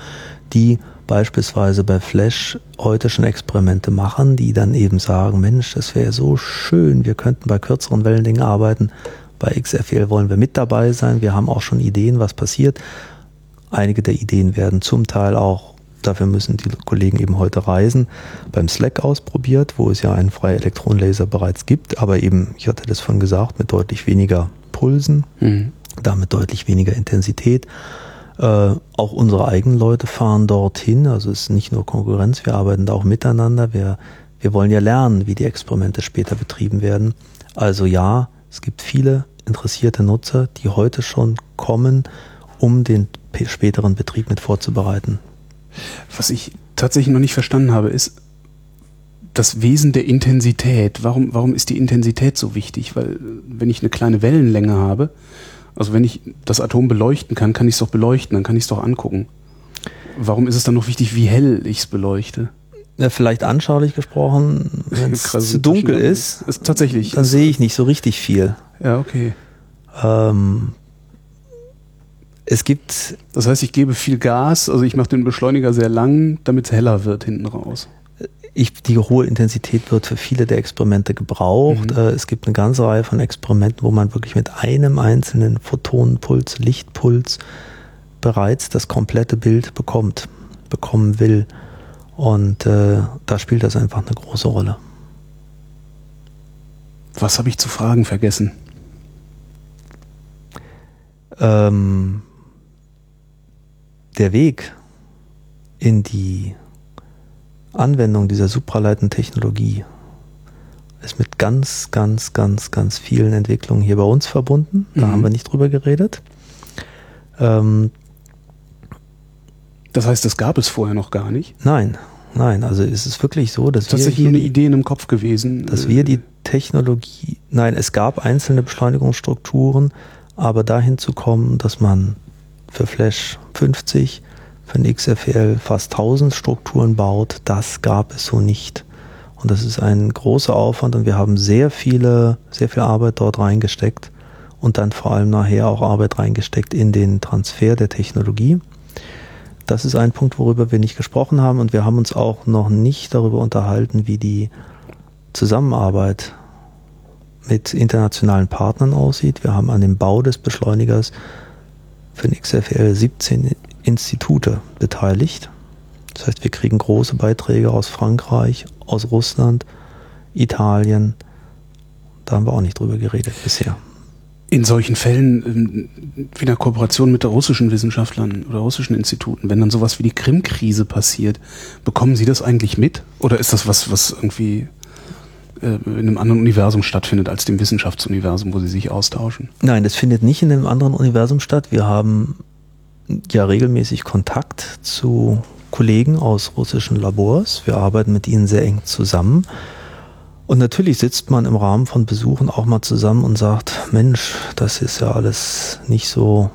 die beispielsweise bei Flash heute schon Experimente machen, die dann eben sagen, Mensch, das wäre so schön, wir könnten bei kürzeren Wellenlängen arbeiten. Bei XFL wollen wir mit dabei sein. Wir haben auch schon Ideen, was passiert. Einige der Ideen werden zum Teil auch dafür müssen die Kollegen eben heute reisen, beim Slack ausprobiert, wo es ja einen freien Elektronenlaser bereits gibt, aber eben, ich hatte das von gesagt, mit deutlich weniger Pulsen, mhm. damit deutlich weniger Intensität. Äh, auch unsere eigenen Leute fahren dorthin, also es ist nicht nur Konkurrenz, wir arbeiten da auch miteinander. Wir, wir wollen ja lernen, wie die Experimente später betrieben werden. Also ja, es gibt viele interessierte Nutzer, die heute schon kommen, um den späteren Betrieb mit vorzubereiten. Was ich tatsächlich noch nicht verstanden habe, ist das Wesen der Intensität. Warum, warum ist die Intensität so wichtig? Weil wenn ich eine kleine Wellenlänge habe, also wenn ich das Atom beleuchten kann, kann ich es doch beleuchten, dann kann ich es doch angucken. Warum ist es dann noch wichtig, wie hell ich es beleuchte? Ja, vielleicht anschaulich gesprochen, wenn es (laughs) zu dunkel ist, ist tatsächlich, dann sehe ich nicht so richtig viel. Ja, okay. Ähm, es gibt. Das heißt, ich gebe viel Gas, also ich mache den Beschleuniger sehr lang, damit es heller wird hinten raus. Ich, die hohe Intensität wird für viele der Experimente gebraucht. Mhm. Äh, es gibt eine ganze Reihe von Experimenten, wo man wirklich mit einem einzelnen Photonenpuls, Lichtpuls bereits das komplette Bild bekommt, bekommen will. Und äh, da spielt das einfach eine große Rolle. Was habe ich zu fragen vergessen? Ähm, der Weg in die Anwendung dieser Supraleitentechnologie ist mit ganz, ganz, ganz, ganz vielen Entwicklungen hier bei uns verbunden. Da mhm. haben wir nicht drüber geredet. Ähm, das heißt, das gab es vorher noch gar nicht? Nein, nein. Also es ist wirklich so, dass das ist tatsächlich nur eine Idee in Kopf gewesen. Dass wir die Technologie, nein, es gab einzelne Beschleunigungsstrukturen, aber dahin zu kommen, dass man für Flash 50, ein XFL fast 1000 Strukturen baut, das gab es so nicht. Und das ist ein großer Aufwand und wir haben sehr viele, sehr viel Arbeit dort reingesteckt und dann vor allem nachher auch Arbeit reingesteckt in den Transfer der Technologie. das ist ein Punkt, worüber wir nicht gesprochen haben und wir haben uns auch noch nicht darüber unterhalten, wie die Zusammenarbeit mit internationalen Partnern aussieht. Wir haben an dem Bau des Beschleunigers für den XFL 17 Institute beteiligt. Das heißt, wir kriegen große Beiträge aus Frankreich, aus Russland, Italien. Da haben wir auch nicht drüber geredet bisher. In solchen Fällen ähm, wie der Kooperation mit russischen Wissenschaftlern oder russischen Instituten, wenn dann sowas wie die Krim-Krise passiert, bekommen Sie das eigentlich mit? Oder ist das was, was irgendwie äh, in einem anderen Universum stattfindet als dem Wissenschaftsuniversum, wo Sie sich austauschen? Nein, das findet nicht in einem anderen Universum statt. Wir haben ja regelmäßig Kontakt zu Kollegen aus russischen Labors. Wir arbeiten mit ihnen sehr eng zusammen. Und natürlich sitzt man im Rahmen von Besuchen auch mal zusammen und sagt, Mensch, das ist ja alles nicht so,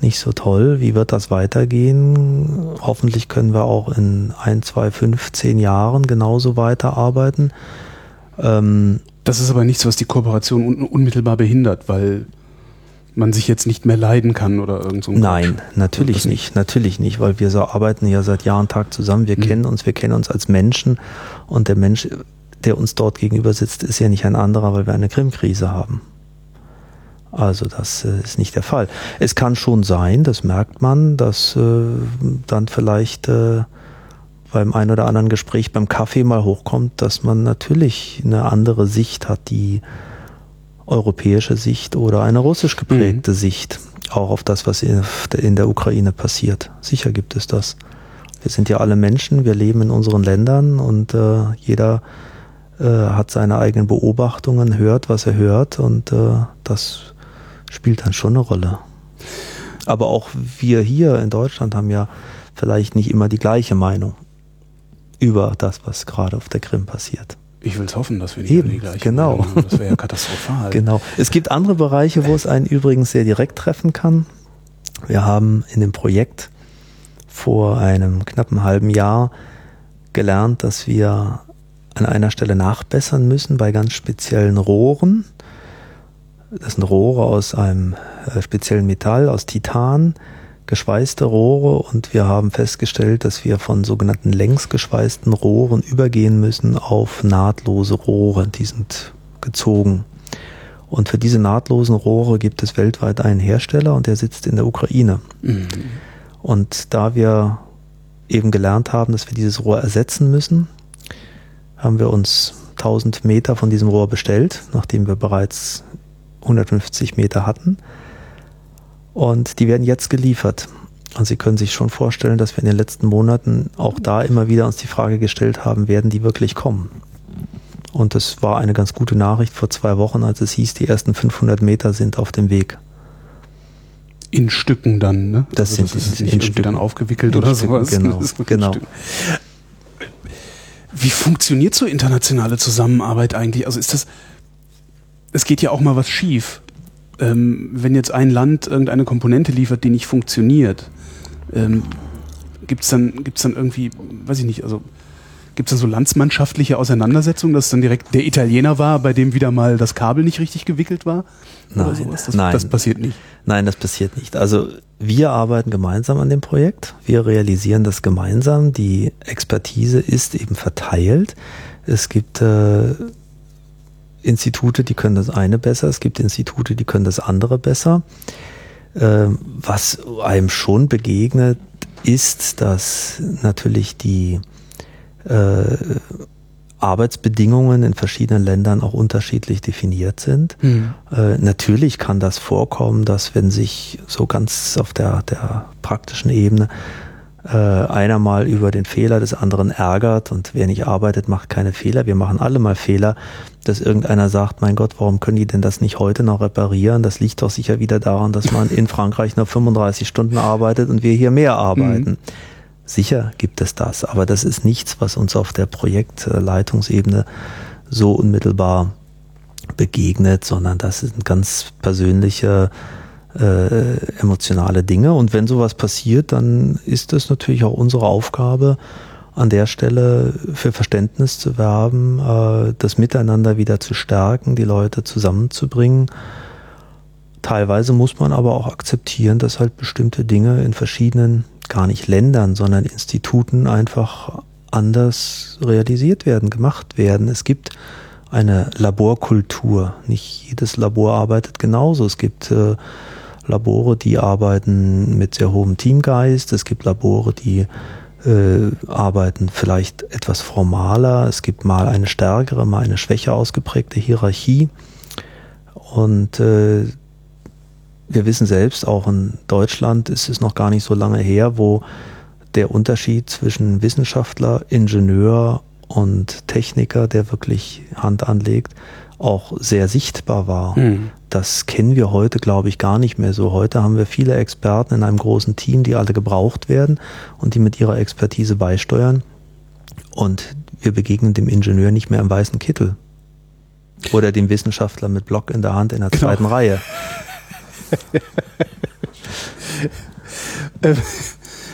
nicht so toll. Wie wird das weitergehen? Hoffentlich können wir auch in ein, zwei, fünf, zehn Jahren genauso weiterarbeiten. Ähm, das ist aber nichts, was die Kooperation un unmittelbar behindert, weil man sich jetzt nicht mehr leiden kann oder irgend so. Nein, Quatsch. natürlich nicht, natürlich nicht, weil wir so arbeiten ja seit Jahr und Tag zusammen. Wir mhm. kennen uns, wir kennen uns als Menschen und der Mensch, der uns dort gegenüber sitzt, ist ja nicht ein anderer, weil wir eine Krim-Krise haben. Also das äh, ist nicht der Fall. Es kann schon sein, das merkt man, dass äh, dann vielleicht äh, beim ein oder anderen Gespräch beim Kaffee mal hochkommt, dass man natürlich eine andere Sicht hat, die europäische Sicht oder eine russisch geprägte mhm. Sicht auch auf das, was in der Ukraine passiert. Sicher gibt es das. Wir sind ja alle Menschen, wir leben in unseren Ländern und äh, jeder äh, hat seine eigenen Beobachtungen, hört, was er hört und äh, das spielt dann schon eine Rolle. Aber auch wir hier in Deutschland haben ja vielleicht nicht immer die gleiche Meinung über das, was gerade auf der Krim passiert. Ich will es hoffen, dass wir nicht Eben, die gleiche genau. Haben. Das wäre ja katastrophal. (laughs) genau. Es gibt andere Bereiche, wo es einen übrigens sehr direkt treffen kann. Wir haben in dem Projekt vor einem knappen halben Jahr gelernt, dass wir an einer Stelle nachbessern müssen bei ganz speziellen Rohren. Das sind Rohre aus einem äh, speziellen Metall, aus Titan geschweißte Rohre und wir haben festgestellt, dass wir von sogenannten längsgeschweißten Rohren übergehen müssen auf nahtlose Rohre. Die sind gezogen. Und für diese nahtlosen Rohre gibt es weltweit einen Hersteller und der sitzt in der Ukraine. Mhm. Und da wir eben gelernt haben, dass wir dieses Rohr ersetzen müssen, haben wir uns 1000 Meter von diesem Rohr bestellt, nachdem wir bereits 150 Meter hatten und die werden jetzt geliefert. Und Sie können sich schon vorstellen, dass wir in den letzten Monaten auch da immer wieder uns die Frage gestellt haben, werden die wirklich kommen? Und das war eine ganz gute Nachricht vor zwei Wochen, als es hieß, die ersten 500 Meter sind auf dem Weg. In Stücken dann, ne? Das, also das sind ist nicht in Stücken dann aufgewickelt in oder Stücken, sowas. Genau, (laughs) genau. Wie funktioniert so internationale Zusammenarbeit eigentlich? Also ist das, es geht ja auch mal was schief ähm, wenn jetzt ein Land irgendeine Komponente liefert, die nicht funktioniert, ähm, gibt es dann, gibt's dann irgendwie, weiß ich nicht, also gibt es dann so landsmannschaftliche Auseinandersetzungen, dass es dann direkt der Italiener war, bei dem wieder mal das Kabel nicht richtig gewickelt war? Nein, das, nein. Das passiert nicht. Nein, das passiert nicht. Also wir arbeiten gemeinsam an dem Projekt. Wir realisieren das gemeinsam. Die Expertise ist eben verteilt. Es gibt äh, Institute, die können das eine besser, es gibt Institute, die können das andere besser. Ähm, was einem schon begegnet, ist, dass natürlich die äh, Arbeitsbedingungen in verschiedenen Ländern auch unterschiedlich definiert sind. Mhm. Äh, natürlich kann das vorkommen, dass wenn sich so ganz auf der, der praktischen Ebene äh, einer mal über den Fehler des anderen ärgert und wer nicht arbeitet, macht keine Fehler. Wir machen alle mal Fehler, dass irgendeiner sagt, mein Gott, warum können die denn das nicht heute noch reparieren? Das liegt doch sicher wieder daran, dass man in Frankreich nur 35 Stunden arbeitet und wir hier mehr arbeiten. Mhm. Sicher gibt es das, aber das ist nichts, was uns auf der Projektleitungsebene so unmittelbar begegnet, sondern das sind ganz persönliche äh, emotionale Dinge. Und wenn sowas passiert, dann ist es natürlich auch unsere Aufgabe, an der Stelle für Verständnis zu werben, äh, das Miteinander wieder zu stärken, die Leute zusammenzubringen. Teilweise muss man aber auch akzeptieren, dass halt bestimmte Dinge in verschiedenen gar nicht Ländern, sondern Instituten einfach anders realisiert werden, gemacht werden. Es gibt eine Laborkultur. Nicht jedes Labor arbeitet genauso. Es gibt äh, Labore, die arbeiten mit sehr hohem Teamgeist. Es gibt Labore, die äh, arbeiten vielleicht etwas formaler. Es gibt mal eine stärkere, mal eine schwächer ausgeprägte Hierarchie. Und äh, wir wissen selbst, auch in Deutschland ist es noch gar nicht so lange her, wo der Unterschied zwischen Wissenschaftler, Ingenieur und Techniker, der wirklich Hand anlegt, auch sehr sichtbar war. Mhm. Das kennen wir heute, glaube ich, gar nicht mehr so. Heute haben wir viele Experten in einem großen Team, die alle gebraucht werden und die mit ihrer Expertise beisteuern. Und wir begegnen dem Ingenieur nicht mehr im weißen Kittel. Oder dem Wissenschaftler mit Block in der Hand in der genau. zweiten Reihe. (laughs) äh,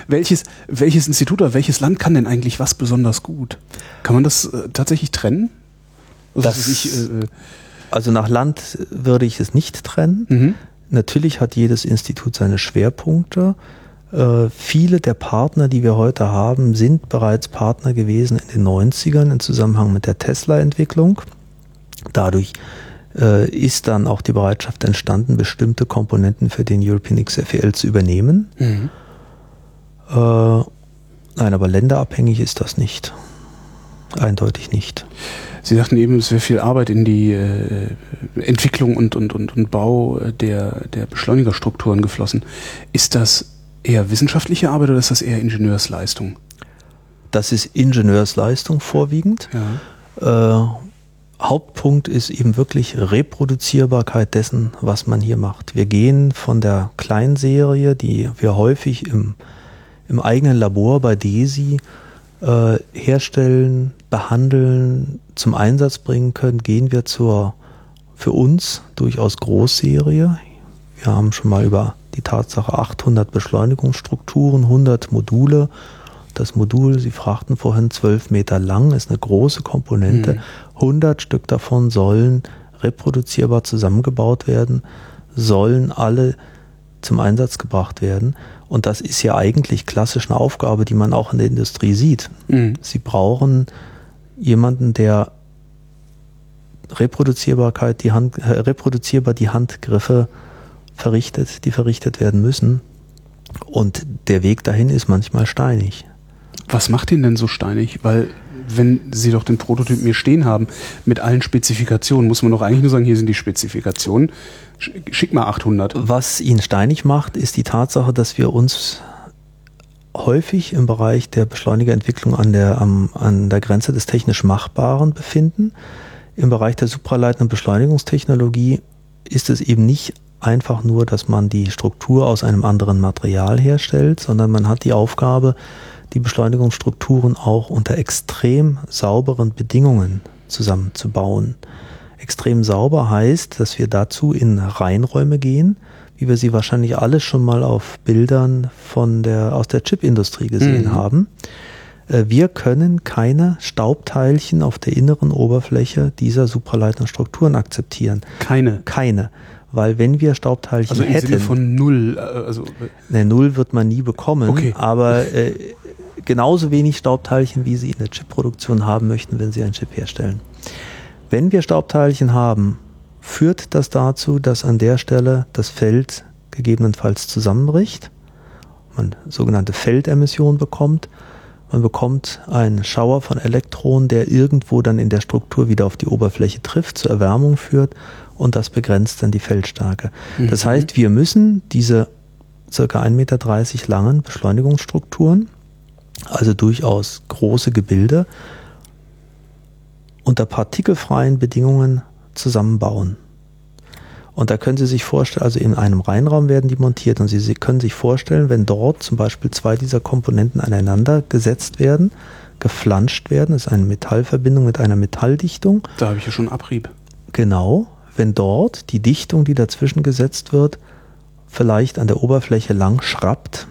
welches, welches Institut oder welches Land kann denn eigentlich was besonders gut? Kann man das äh, tatsächlich trennen? Also, das, ich, äh, äh, also nach Land würde ich es nicht trennen. Mhm. Natürlich hat jedes Institut seine Schwerpunkte. Äh, viele der Partner, die wir heute haben, sind bereits Partner gewesen in den 90ern im Zusammenhang mit der Tesla-Entwicklung. Dadurch äh, ist dann auch die Bereitschaft entstanden, bestimmte Komponenten für den European XFL zu übernehmen. Mhm. Äh, nein, aber länderabhängig ist das nicht. Eindeutig nicht. Sie sagten eben, es wäre viel Arbeit in die äh, Entwicklung und, und, und, und Bau der, der Beschleunigerstrukturen geflossen. Ist das eher wissenschaftliche Arbeit oder ist das eher Ingenieursleistung? Das ist Ingenieursleistung vorwiegend. Ja. Äh, Hauptpunkt ist eben wirklich Reproduzierbarkeit dessen, was man hier macht. Wir gehen von der Kleinserie, die wir häufig im, im eigenen Labor bei DESI äh, herstellen, behandeln, zum Einsatz bringen können, gehen wir zur für uns durchaus Großserie. Wir haben schon mal über die Tatsache 800 Beschleunigungsstrukturen, 100 Module das Modul, Sie fragten vorhin, 12 Meter lang, ist eine große Komponente. Mhm. 100 Stück davon sollen reproduzierbar zusammengebaut werden, sollen alle zum Einsatz gebracht werden. Und das ist ja eigentlich klassisch eine Aufgabe, die man auch in der Industrie sieht. Mhm. Sie brauchen jemanden, der Reproduzierbarkeit, die Hand, äh, reproduzierbar die Handgriffe verrichtet, die verrichtet werden müssen. Und der Weg dahin ist manchmal steinig. Was macht ihn denn so steinig? Weil wenn Sie doch den Prototyp mir stehen haben, mit allen Spezifikationen, muss man doch eigentlich nur sagen, hier sind die Spezifikationen. Schick mal 800. Was ihn steinig macht, ist die Tatsache, dass wir uns häufig im Bereich der Beschleunigerentwicklung an der, am, an der Grenze des technisch Machbaren befinden. Im Bereich der supraleitenden Beschleunigungstechnologie ist es eben nicht einfach nur, dass man die Struktur aus einem anderen Material herstellt, sondern man hat die Aufgabe, die Beschleunigungsstrukturen auch unter extrem sauberen Bedingungen zusammenzubauen. Extrem sauber heißt, dass wir dazu in Reinräume gehen, wie wir sie wahrscheinlich alle schon mal auf Bildern von der, aus der Chipindustrie gesehen mhm. haben. Äh, wir können keine Staubteilchen auf der inneren Oberfläche dieser supraleitenden Strukturen akzeptieren. Keine. Keine. Weil wenn wir Staubteilchen also hätten. Sinne von null, äh, also. Ne, null wird man nie bekommen. Okay. Aber äh, genauso wenig Staubteilchen, wie Sie in der Chipproduktion haben möchten, wenn Sie einen Chip herstellen. Wenn wir Staubteilchen haben, führt das dazu, dass an der Stelle das Feld gegebenenfalls zusammenbricht, man sogenannte Feldemission bekommt, man bekommt einen Schauer von Elektronen, der irgendwo dann in der Struktur wieder auf die Oberfläche trifft, zur Erwärmung führt und das begrenzt dann die Feldstärke. Mhm. Das heißt, wir müssen diese circa 1,30 Meter langen Beschleunigungsstrukturen also durchaus große Gebilde, unter partikelfreien Bedingungen zusammenbauen. Und da können Sie sich vorstellen, also in einem Reinraum werden die montiert und Sie, Sie können sich vorstellen, wenn dort zum Beispiel zwei dieser Komponenten aneinander gesetzt werden, geflanscht werden, ist eine Metallverbindung mit einer Metalldichtung. Da habe ich ja schon Abrieb. Genau, wenn dort die Dichtung, die dazwischen gesetzt wird, vielleicht an der Oberfläche lang schrappt,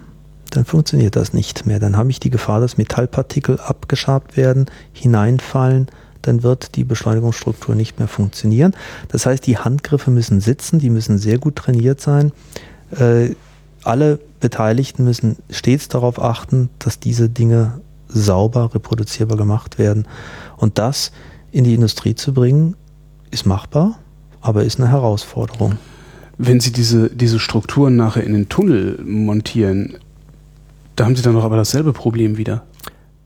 dann funktioniert das nicht mehr. Dann habe ich die Gefahr, dass Metallpartikel abgeschabt werden, hineinfallen, dann wird die Beschleunigungsstruktur nicht mehr funktionieren. Das heißt, die Handgriffe müssen sitzen, die müssen sehr gut trainiert sein. Äh, alle Beteiligten müssen stets darauf achten, dass diese Dinge sauber reproduzierbar gemacht werden. Und das in die Industrie zu bringen, ist machbar, aber ist eine Herausforderung. Wenn Sie diese, diese Strukturen nachher in den Tunnel montieren, da haben Sie dann doch aber dasselbe Problem wieder.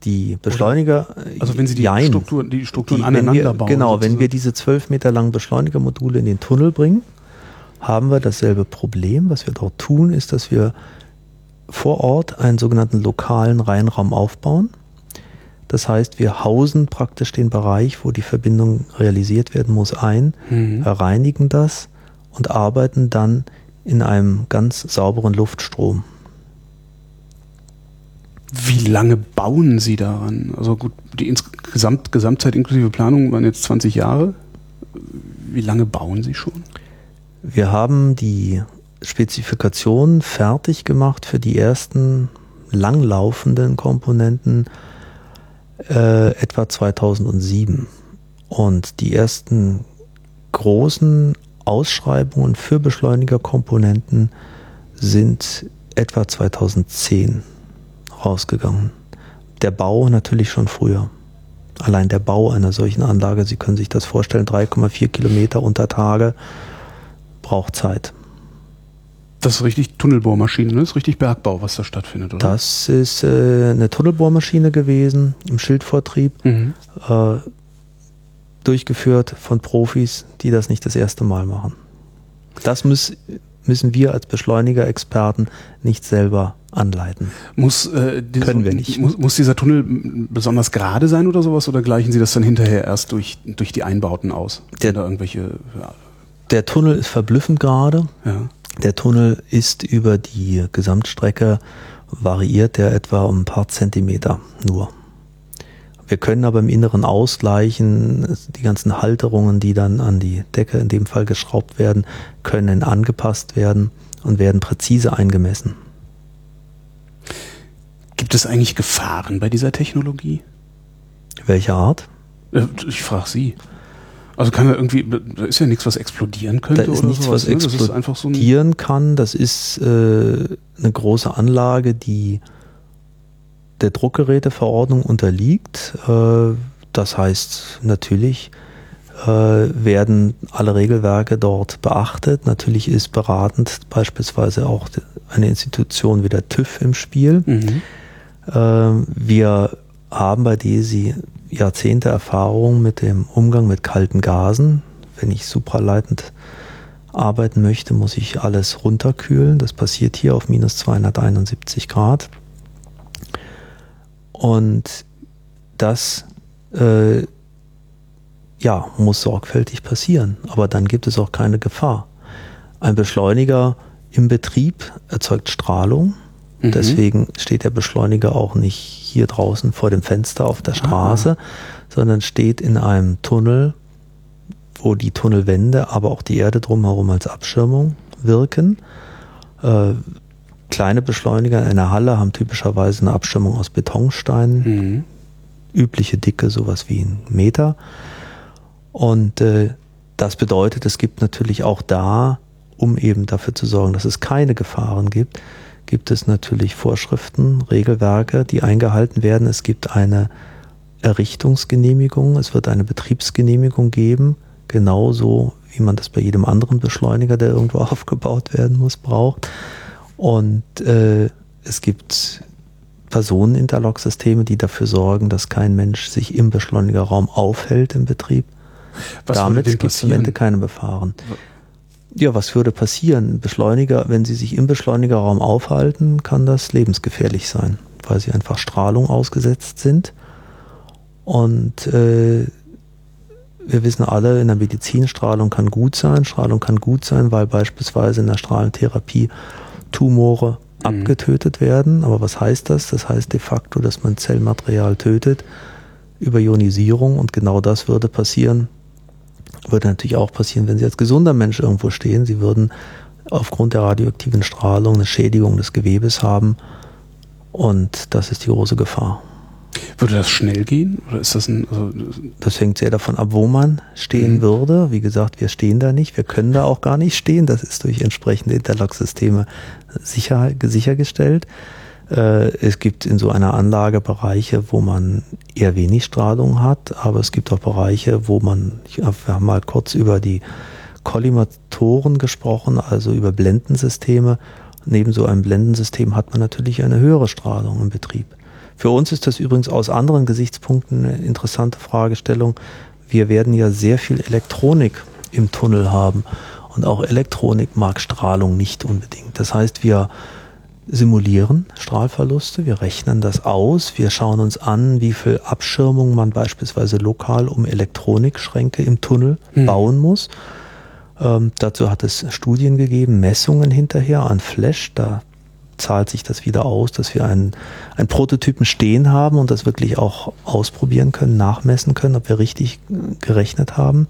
Die Beschleuniger. Also wenn Sie die, jein, Strukturen, die Strukturen die, aneinander wir, bauen. Genau, sozusagen. wenn wir diese zwölf Meter langen Beschleunigermodule in den Tunnel bringen, haben wir dasselbe Problem. Was wir dort tun, ist, dass wir vor Ort einen sogenannten lokalen Reinraum aufbauen. Das heißt, wir hausen praktisch den Bereich, wo die Verbindung realisiert werden muss, ein, Mhm. reinigen das und arbeiten dann in einem ganz sauberen Luftstrom. Wie lange bauen Sie daran? Also gut, die insgesamt Gesamtzeit inklusive Planung waren jetzt 20 Jahre. Wie lange bauen Sie schon? Wir haben die Spezifikation fertig gemacht für die ersten langlaufenden Komponenten äh, etwa 2007. Und die ersten großen Ausschreibungen für Beschleunigerkomponenten sind etwa 2010 rausgegangen. Der Bau natürlich schon früher. Allein der Bau einer solchen Anlage, Sie können sich das vorstellen, 3,4 Kilometer unter Tage braucht Zeit. Das ist richtig Tunnelbohrmaschine, ne? Das ist richtig Bergbau, was da stattfindet, oder? Das ist äh, eine Tunnelbohrmaschine gewesen im Schildvortrieb, Mhm. äh, durchgeführt von Profis, die das nicht das erste Mal machen. Das muss, müssen wir als Beschleuniger-Experten nicht selber anleiten. Muss, äh, dieser, Können wir nicht. Muss, muss dieser Tunnel besonders gerade sein oder sowas? Oder gleichen Sie das dann hinterher erst durch, durch die Einbauten aus? Der- da irgendwelche, ja, Der Tunnel ist verblüffend gerade. ja. Der Tunnel ist über die Gesamtstrecke variiert der etwa um ein paar Zentimeter nur. Wir können aber im Inneren ausgleichen, die ganzen Halterungen, die dann an die Decke in dem Fall geschraubt werden, können angepasst werden und werden präzise eingemessen. Gibt es eigentlich Gefahren bei dieser Technologie? Welche Art? Äh, Ich frage Sie. Also kann da irgendwie, da ist ja nichts, was explodieren Da könnte ist oder nichts, sowas, was ne? Das ist einfach so explodieren kann. Das ist äh, eine große Anlage, die der Druckgeräteverordnung unterliegt. Äh, das heißt, natürlich äh, werden alle Regelwerke dort beachtet. Natürlich ist beratend beispielsweise auch eine Institution wie der TÜV im Spiel. Mhm. Ähm, Wir haben bei DESI Jahrzehnte Erfahrung mit dem Umgang mit kalten Gasen. Wenn ich supraleitend arbeiten möchte, muss ich alles runterkühlen. Das passiert hier auf minus 271 Grad. Und das äh, ja, muss sorgfältig passieren. Aber dann gibt es auch keine Gefahr. Ein Beschleuniger im Betrieb erzeugt Strahlung. Mhm. Deswegen steht der Beschleuniger auch nicht hier draußen vor dem Fenster auf der Straße, sondern steht in einem Tunnel, wo die Tunnelwände, aber auch die Erde drumherum als Abschirmung wirken. Äh, kleine Beschleuniger in einer Halle haben typischerweise eine Abschirmung aus Betonsteinen, Mhm. übliche Dicke, sowas wie ein Meter. Und äh, das bedeutet, es gibt natürlich auch da, um eben dafür zu sorgen, dass es keine Gefahren gibt, gibt es natürlich Vorschriften, Regelwerke, die eingehalten werden. Es gibt eine Errichtungsgenehmigung, es wird eine Betriebsgenehmigung geben, genauso wie man das bei jedem anderen Beschleuniger, der irgendwo (laughs) aufgebaut werden muss, braucht. Und äh, es gibt Personeninterlock-Systeme, die dafür sorgen, dass kein Mensch sich im Beschleunigerraum aufhält im Betrieb. Was Damit gibt es am Ende keine Befahren. Ja, was würde passieren? Beschleuniger, wenn Sie sich im Beschleunigerraum aufhalten, kann das lebensgefährlich sein, weil Sie einfach Strahlung ausgesetzt sind. Und äh, wir wissen alle, in der Medizin Strahlung kann gut sein. Strahlung kann gut sein, weil beispielsweise in der Strahlentherapie Tumore Mhm. abgetötet werden. Aber was heißt das? Das heißt de facto, dass man Zellmaterial tötet über Ionisierung und genau das würde passieren. Würde natürlich auch passieren, wenn Sie als gesunder Mensch irgendwo stehen. Sie würden aufgrund der radioaktiven Strahlung eine Schädigung des Gewebes haben und das ist die große Gefahr. Würde das schnell gehen? Oder ist das ein. Also das hängt sehr davon ab, wo man stehen mhm. würde. Wie gesagt, wir stehen da nicht. Wir können da auch gar nicht stehen. Das ist durch entsprechende Interlock-Systeme sicher, sichergestellt. Äh, es gibt in so einer Anlage Bereiche, wo man eher wenig Strahlung hat, aber es gibt auch Bereiche, wo man, wir haben mal kurz über die Kollimatoren gesprochen, also über Blendensysteme. Neben so einem Blendensystem hat man natürlich eine höhere Strahlung im Betrieb. Für uns ist das übrigens aus anderen Gesichtspunkten eine interessante Fragestellung. Wir werden ja sehr viel Elektronik im Tunnel haben und auch Elektronik mag Strahlung nicht unbedingt. Das heißt, wir simulieren Strahlverluste, wir rechnen das aus, wir schauen uns an, wie viel Abschirmung man beispielsweise lokal um Elektronikschränke im Tunnel hm. bauen muss. Ähm, dazu hat es Studien gegeben, Messungen hinterher an Flash. Da zahlt sich das wieder aus, dass wir einen, einen Prototypen stehen haben und das wirklich auch ausprobieren können, nachmessen können, ob wir richtig gerechnet haben,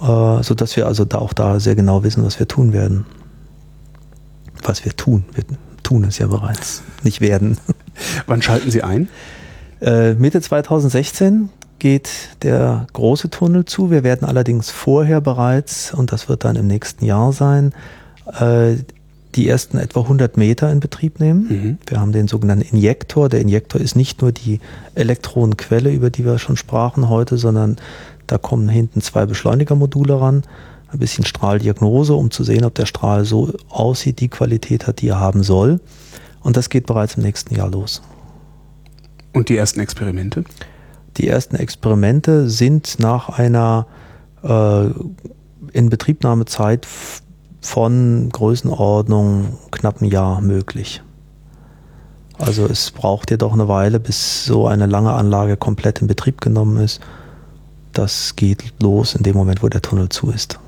äh, so dass wir also da auch da sehr genau wissen, was wir tun werden. Was wir tun. Wir tun es ja bereits, nicht werden. (laughs) Wann schalten Sie ein? Äh, Mitte 2016 geht der große Tunnel zu. Wir werden allerdings vorher bereits, und das wird dann im nächsten Jahr sein, äh, die ersten etwa 100 Meter in Betrieb nehmen. Mhm. Wir haben den sogenannten Injektor. Der Injektor ist nicht nur die Elektronenquelle, über die wir schon sprachen heute, sondern da kommen hinten zwei Beschleunigermodule ran, ein bisschen Strahldiagnose, um zu sehen, ob der Strahl so aussieht, die Qualität hat, die er haben soll. Und das geht bereits im nächsten Jahr los. Und die ersten Experimente? Die ersten Experimente sind nach einer äh, Inbetriebnahmezeit von Größenordnung knapp ein Jahr möglich. Also es braucht jedoch eine Weile, bis so eine lange Anlage komplett in Betrieb genommen ist. Das geht los in dem Moment, wo der Tunnel zu ist.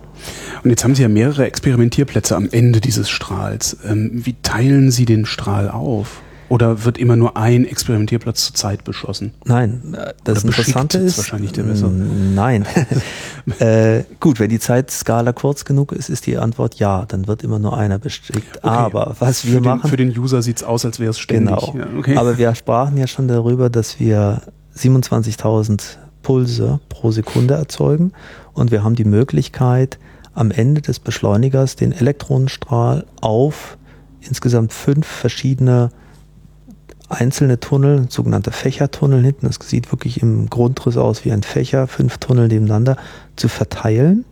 Und jetzt haben Sie ja mehrere Experimentierplätze am Ende dieses Strahls. Ähm, wie teilen Sie den Strahl auf? Oder wird immer nur ein Experimentierplatz zur Zeit beschossen? Nein, äh, das Oder Interessante ist, wahrscheinlich der Messer. Nein. (laughs) äh, gut, wenn die Zeitskala kurz genug ist, ist die Antwort ja. Dann wird immer nur einer beschickt. Okay. Aber was wir für machen. Den, für den User sieht es aus, als wäre es ständig. Genau. Ja, okay. Aber wir sprachen ja schon darüber, dass wir 27.000 Pulse pro Sekunde erzeugen und wir haben die Möglichkeit, am Ende des Beschleunigers den Elektronenstrahl auf insgesamt fünf verschiedene einzelne Tunnel, sogenannte Fächertunnel hinten, das sieht wirklich im Grundriss aus wie ein Fächer, fünf Tunnel nebeneinander, zu verteilen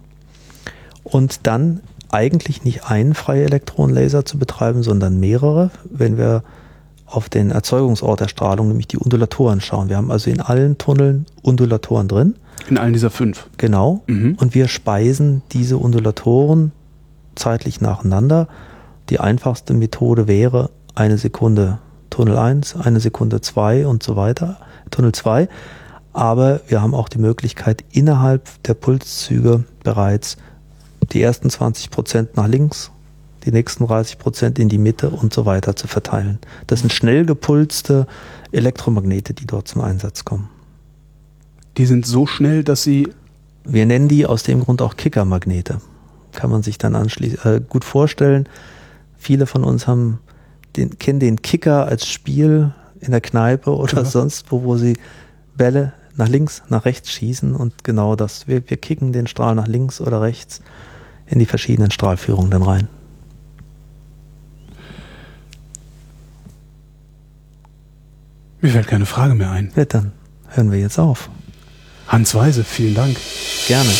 und dann eigentlich nicht einen freie Elektronenlaser zu betreiben, sondern mehrere, wenn wir auf den Erzeugungsort der Strahlung, nämlich die Undulatoren schauen. Wir haben also in allen Tunneln Undulatoren drin. In allen dieser fünf. Genau. Mhm. Und wir speisen diese Undulatoren zeitlich nacheinander. Die einfachste Methode wäre eine Sekunde Tunnel 1, eine Sekunde 2 und so weiter, Tunnel 2. Aber wir haben auch die Möglichkeit, innerhalb der Pulszüge bereits die ersten 20 Prozent nach links, die nächsten 30 Prozent in die Mitte und so weiter zu verteilen. Das sind schnell gepulste Elektromagnete, die dort zum Einsatz kommen. Die sind so schnell, dass sie. Wir nennen die aus dem Grund auch Kickermagnete. Kann man sich dann anschließend äh, gut vorstellen. Viele von uns haben den, kennen den Kicker als Spiel in der Kneipe oder ja. sonst wo, wo sie Bälle nach links, nach rechts schießen und genau das. Wir, wir kicken den Strahl nach links oder rechts in die verschiedenen Strahlführungen dann rein. Mir fällt keine Frage mehr ein. Ja, dann hören wir jetzt auf. Hans Weise, vielen Dank. Gerne.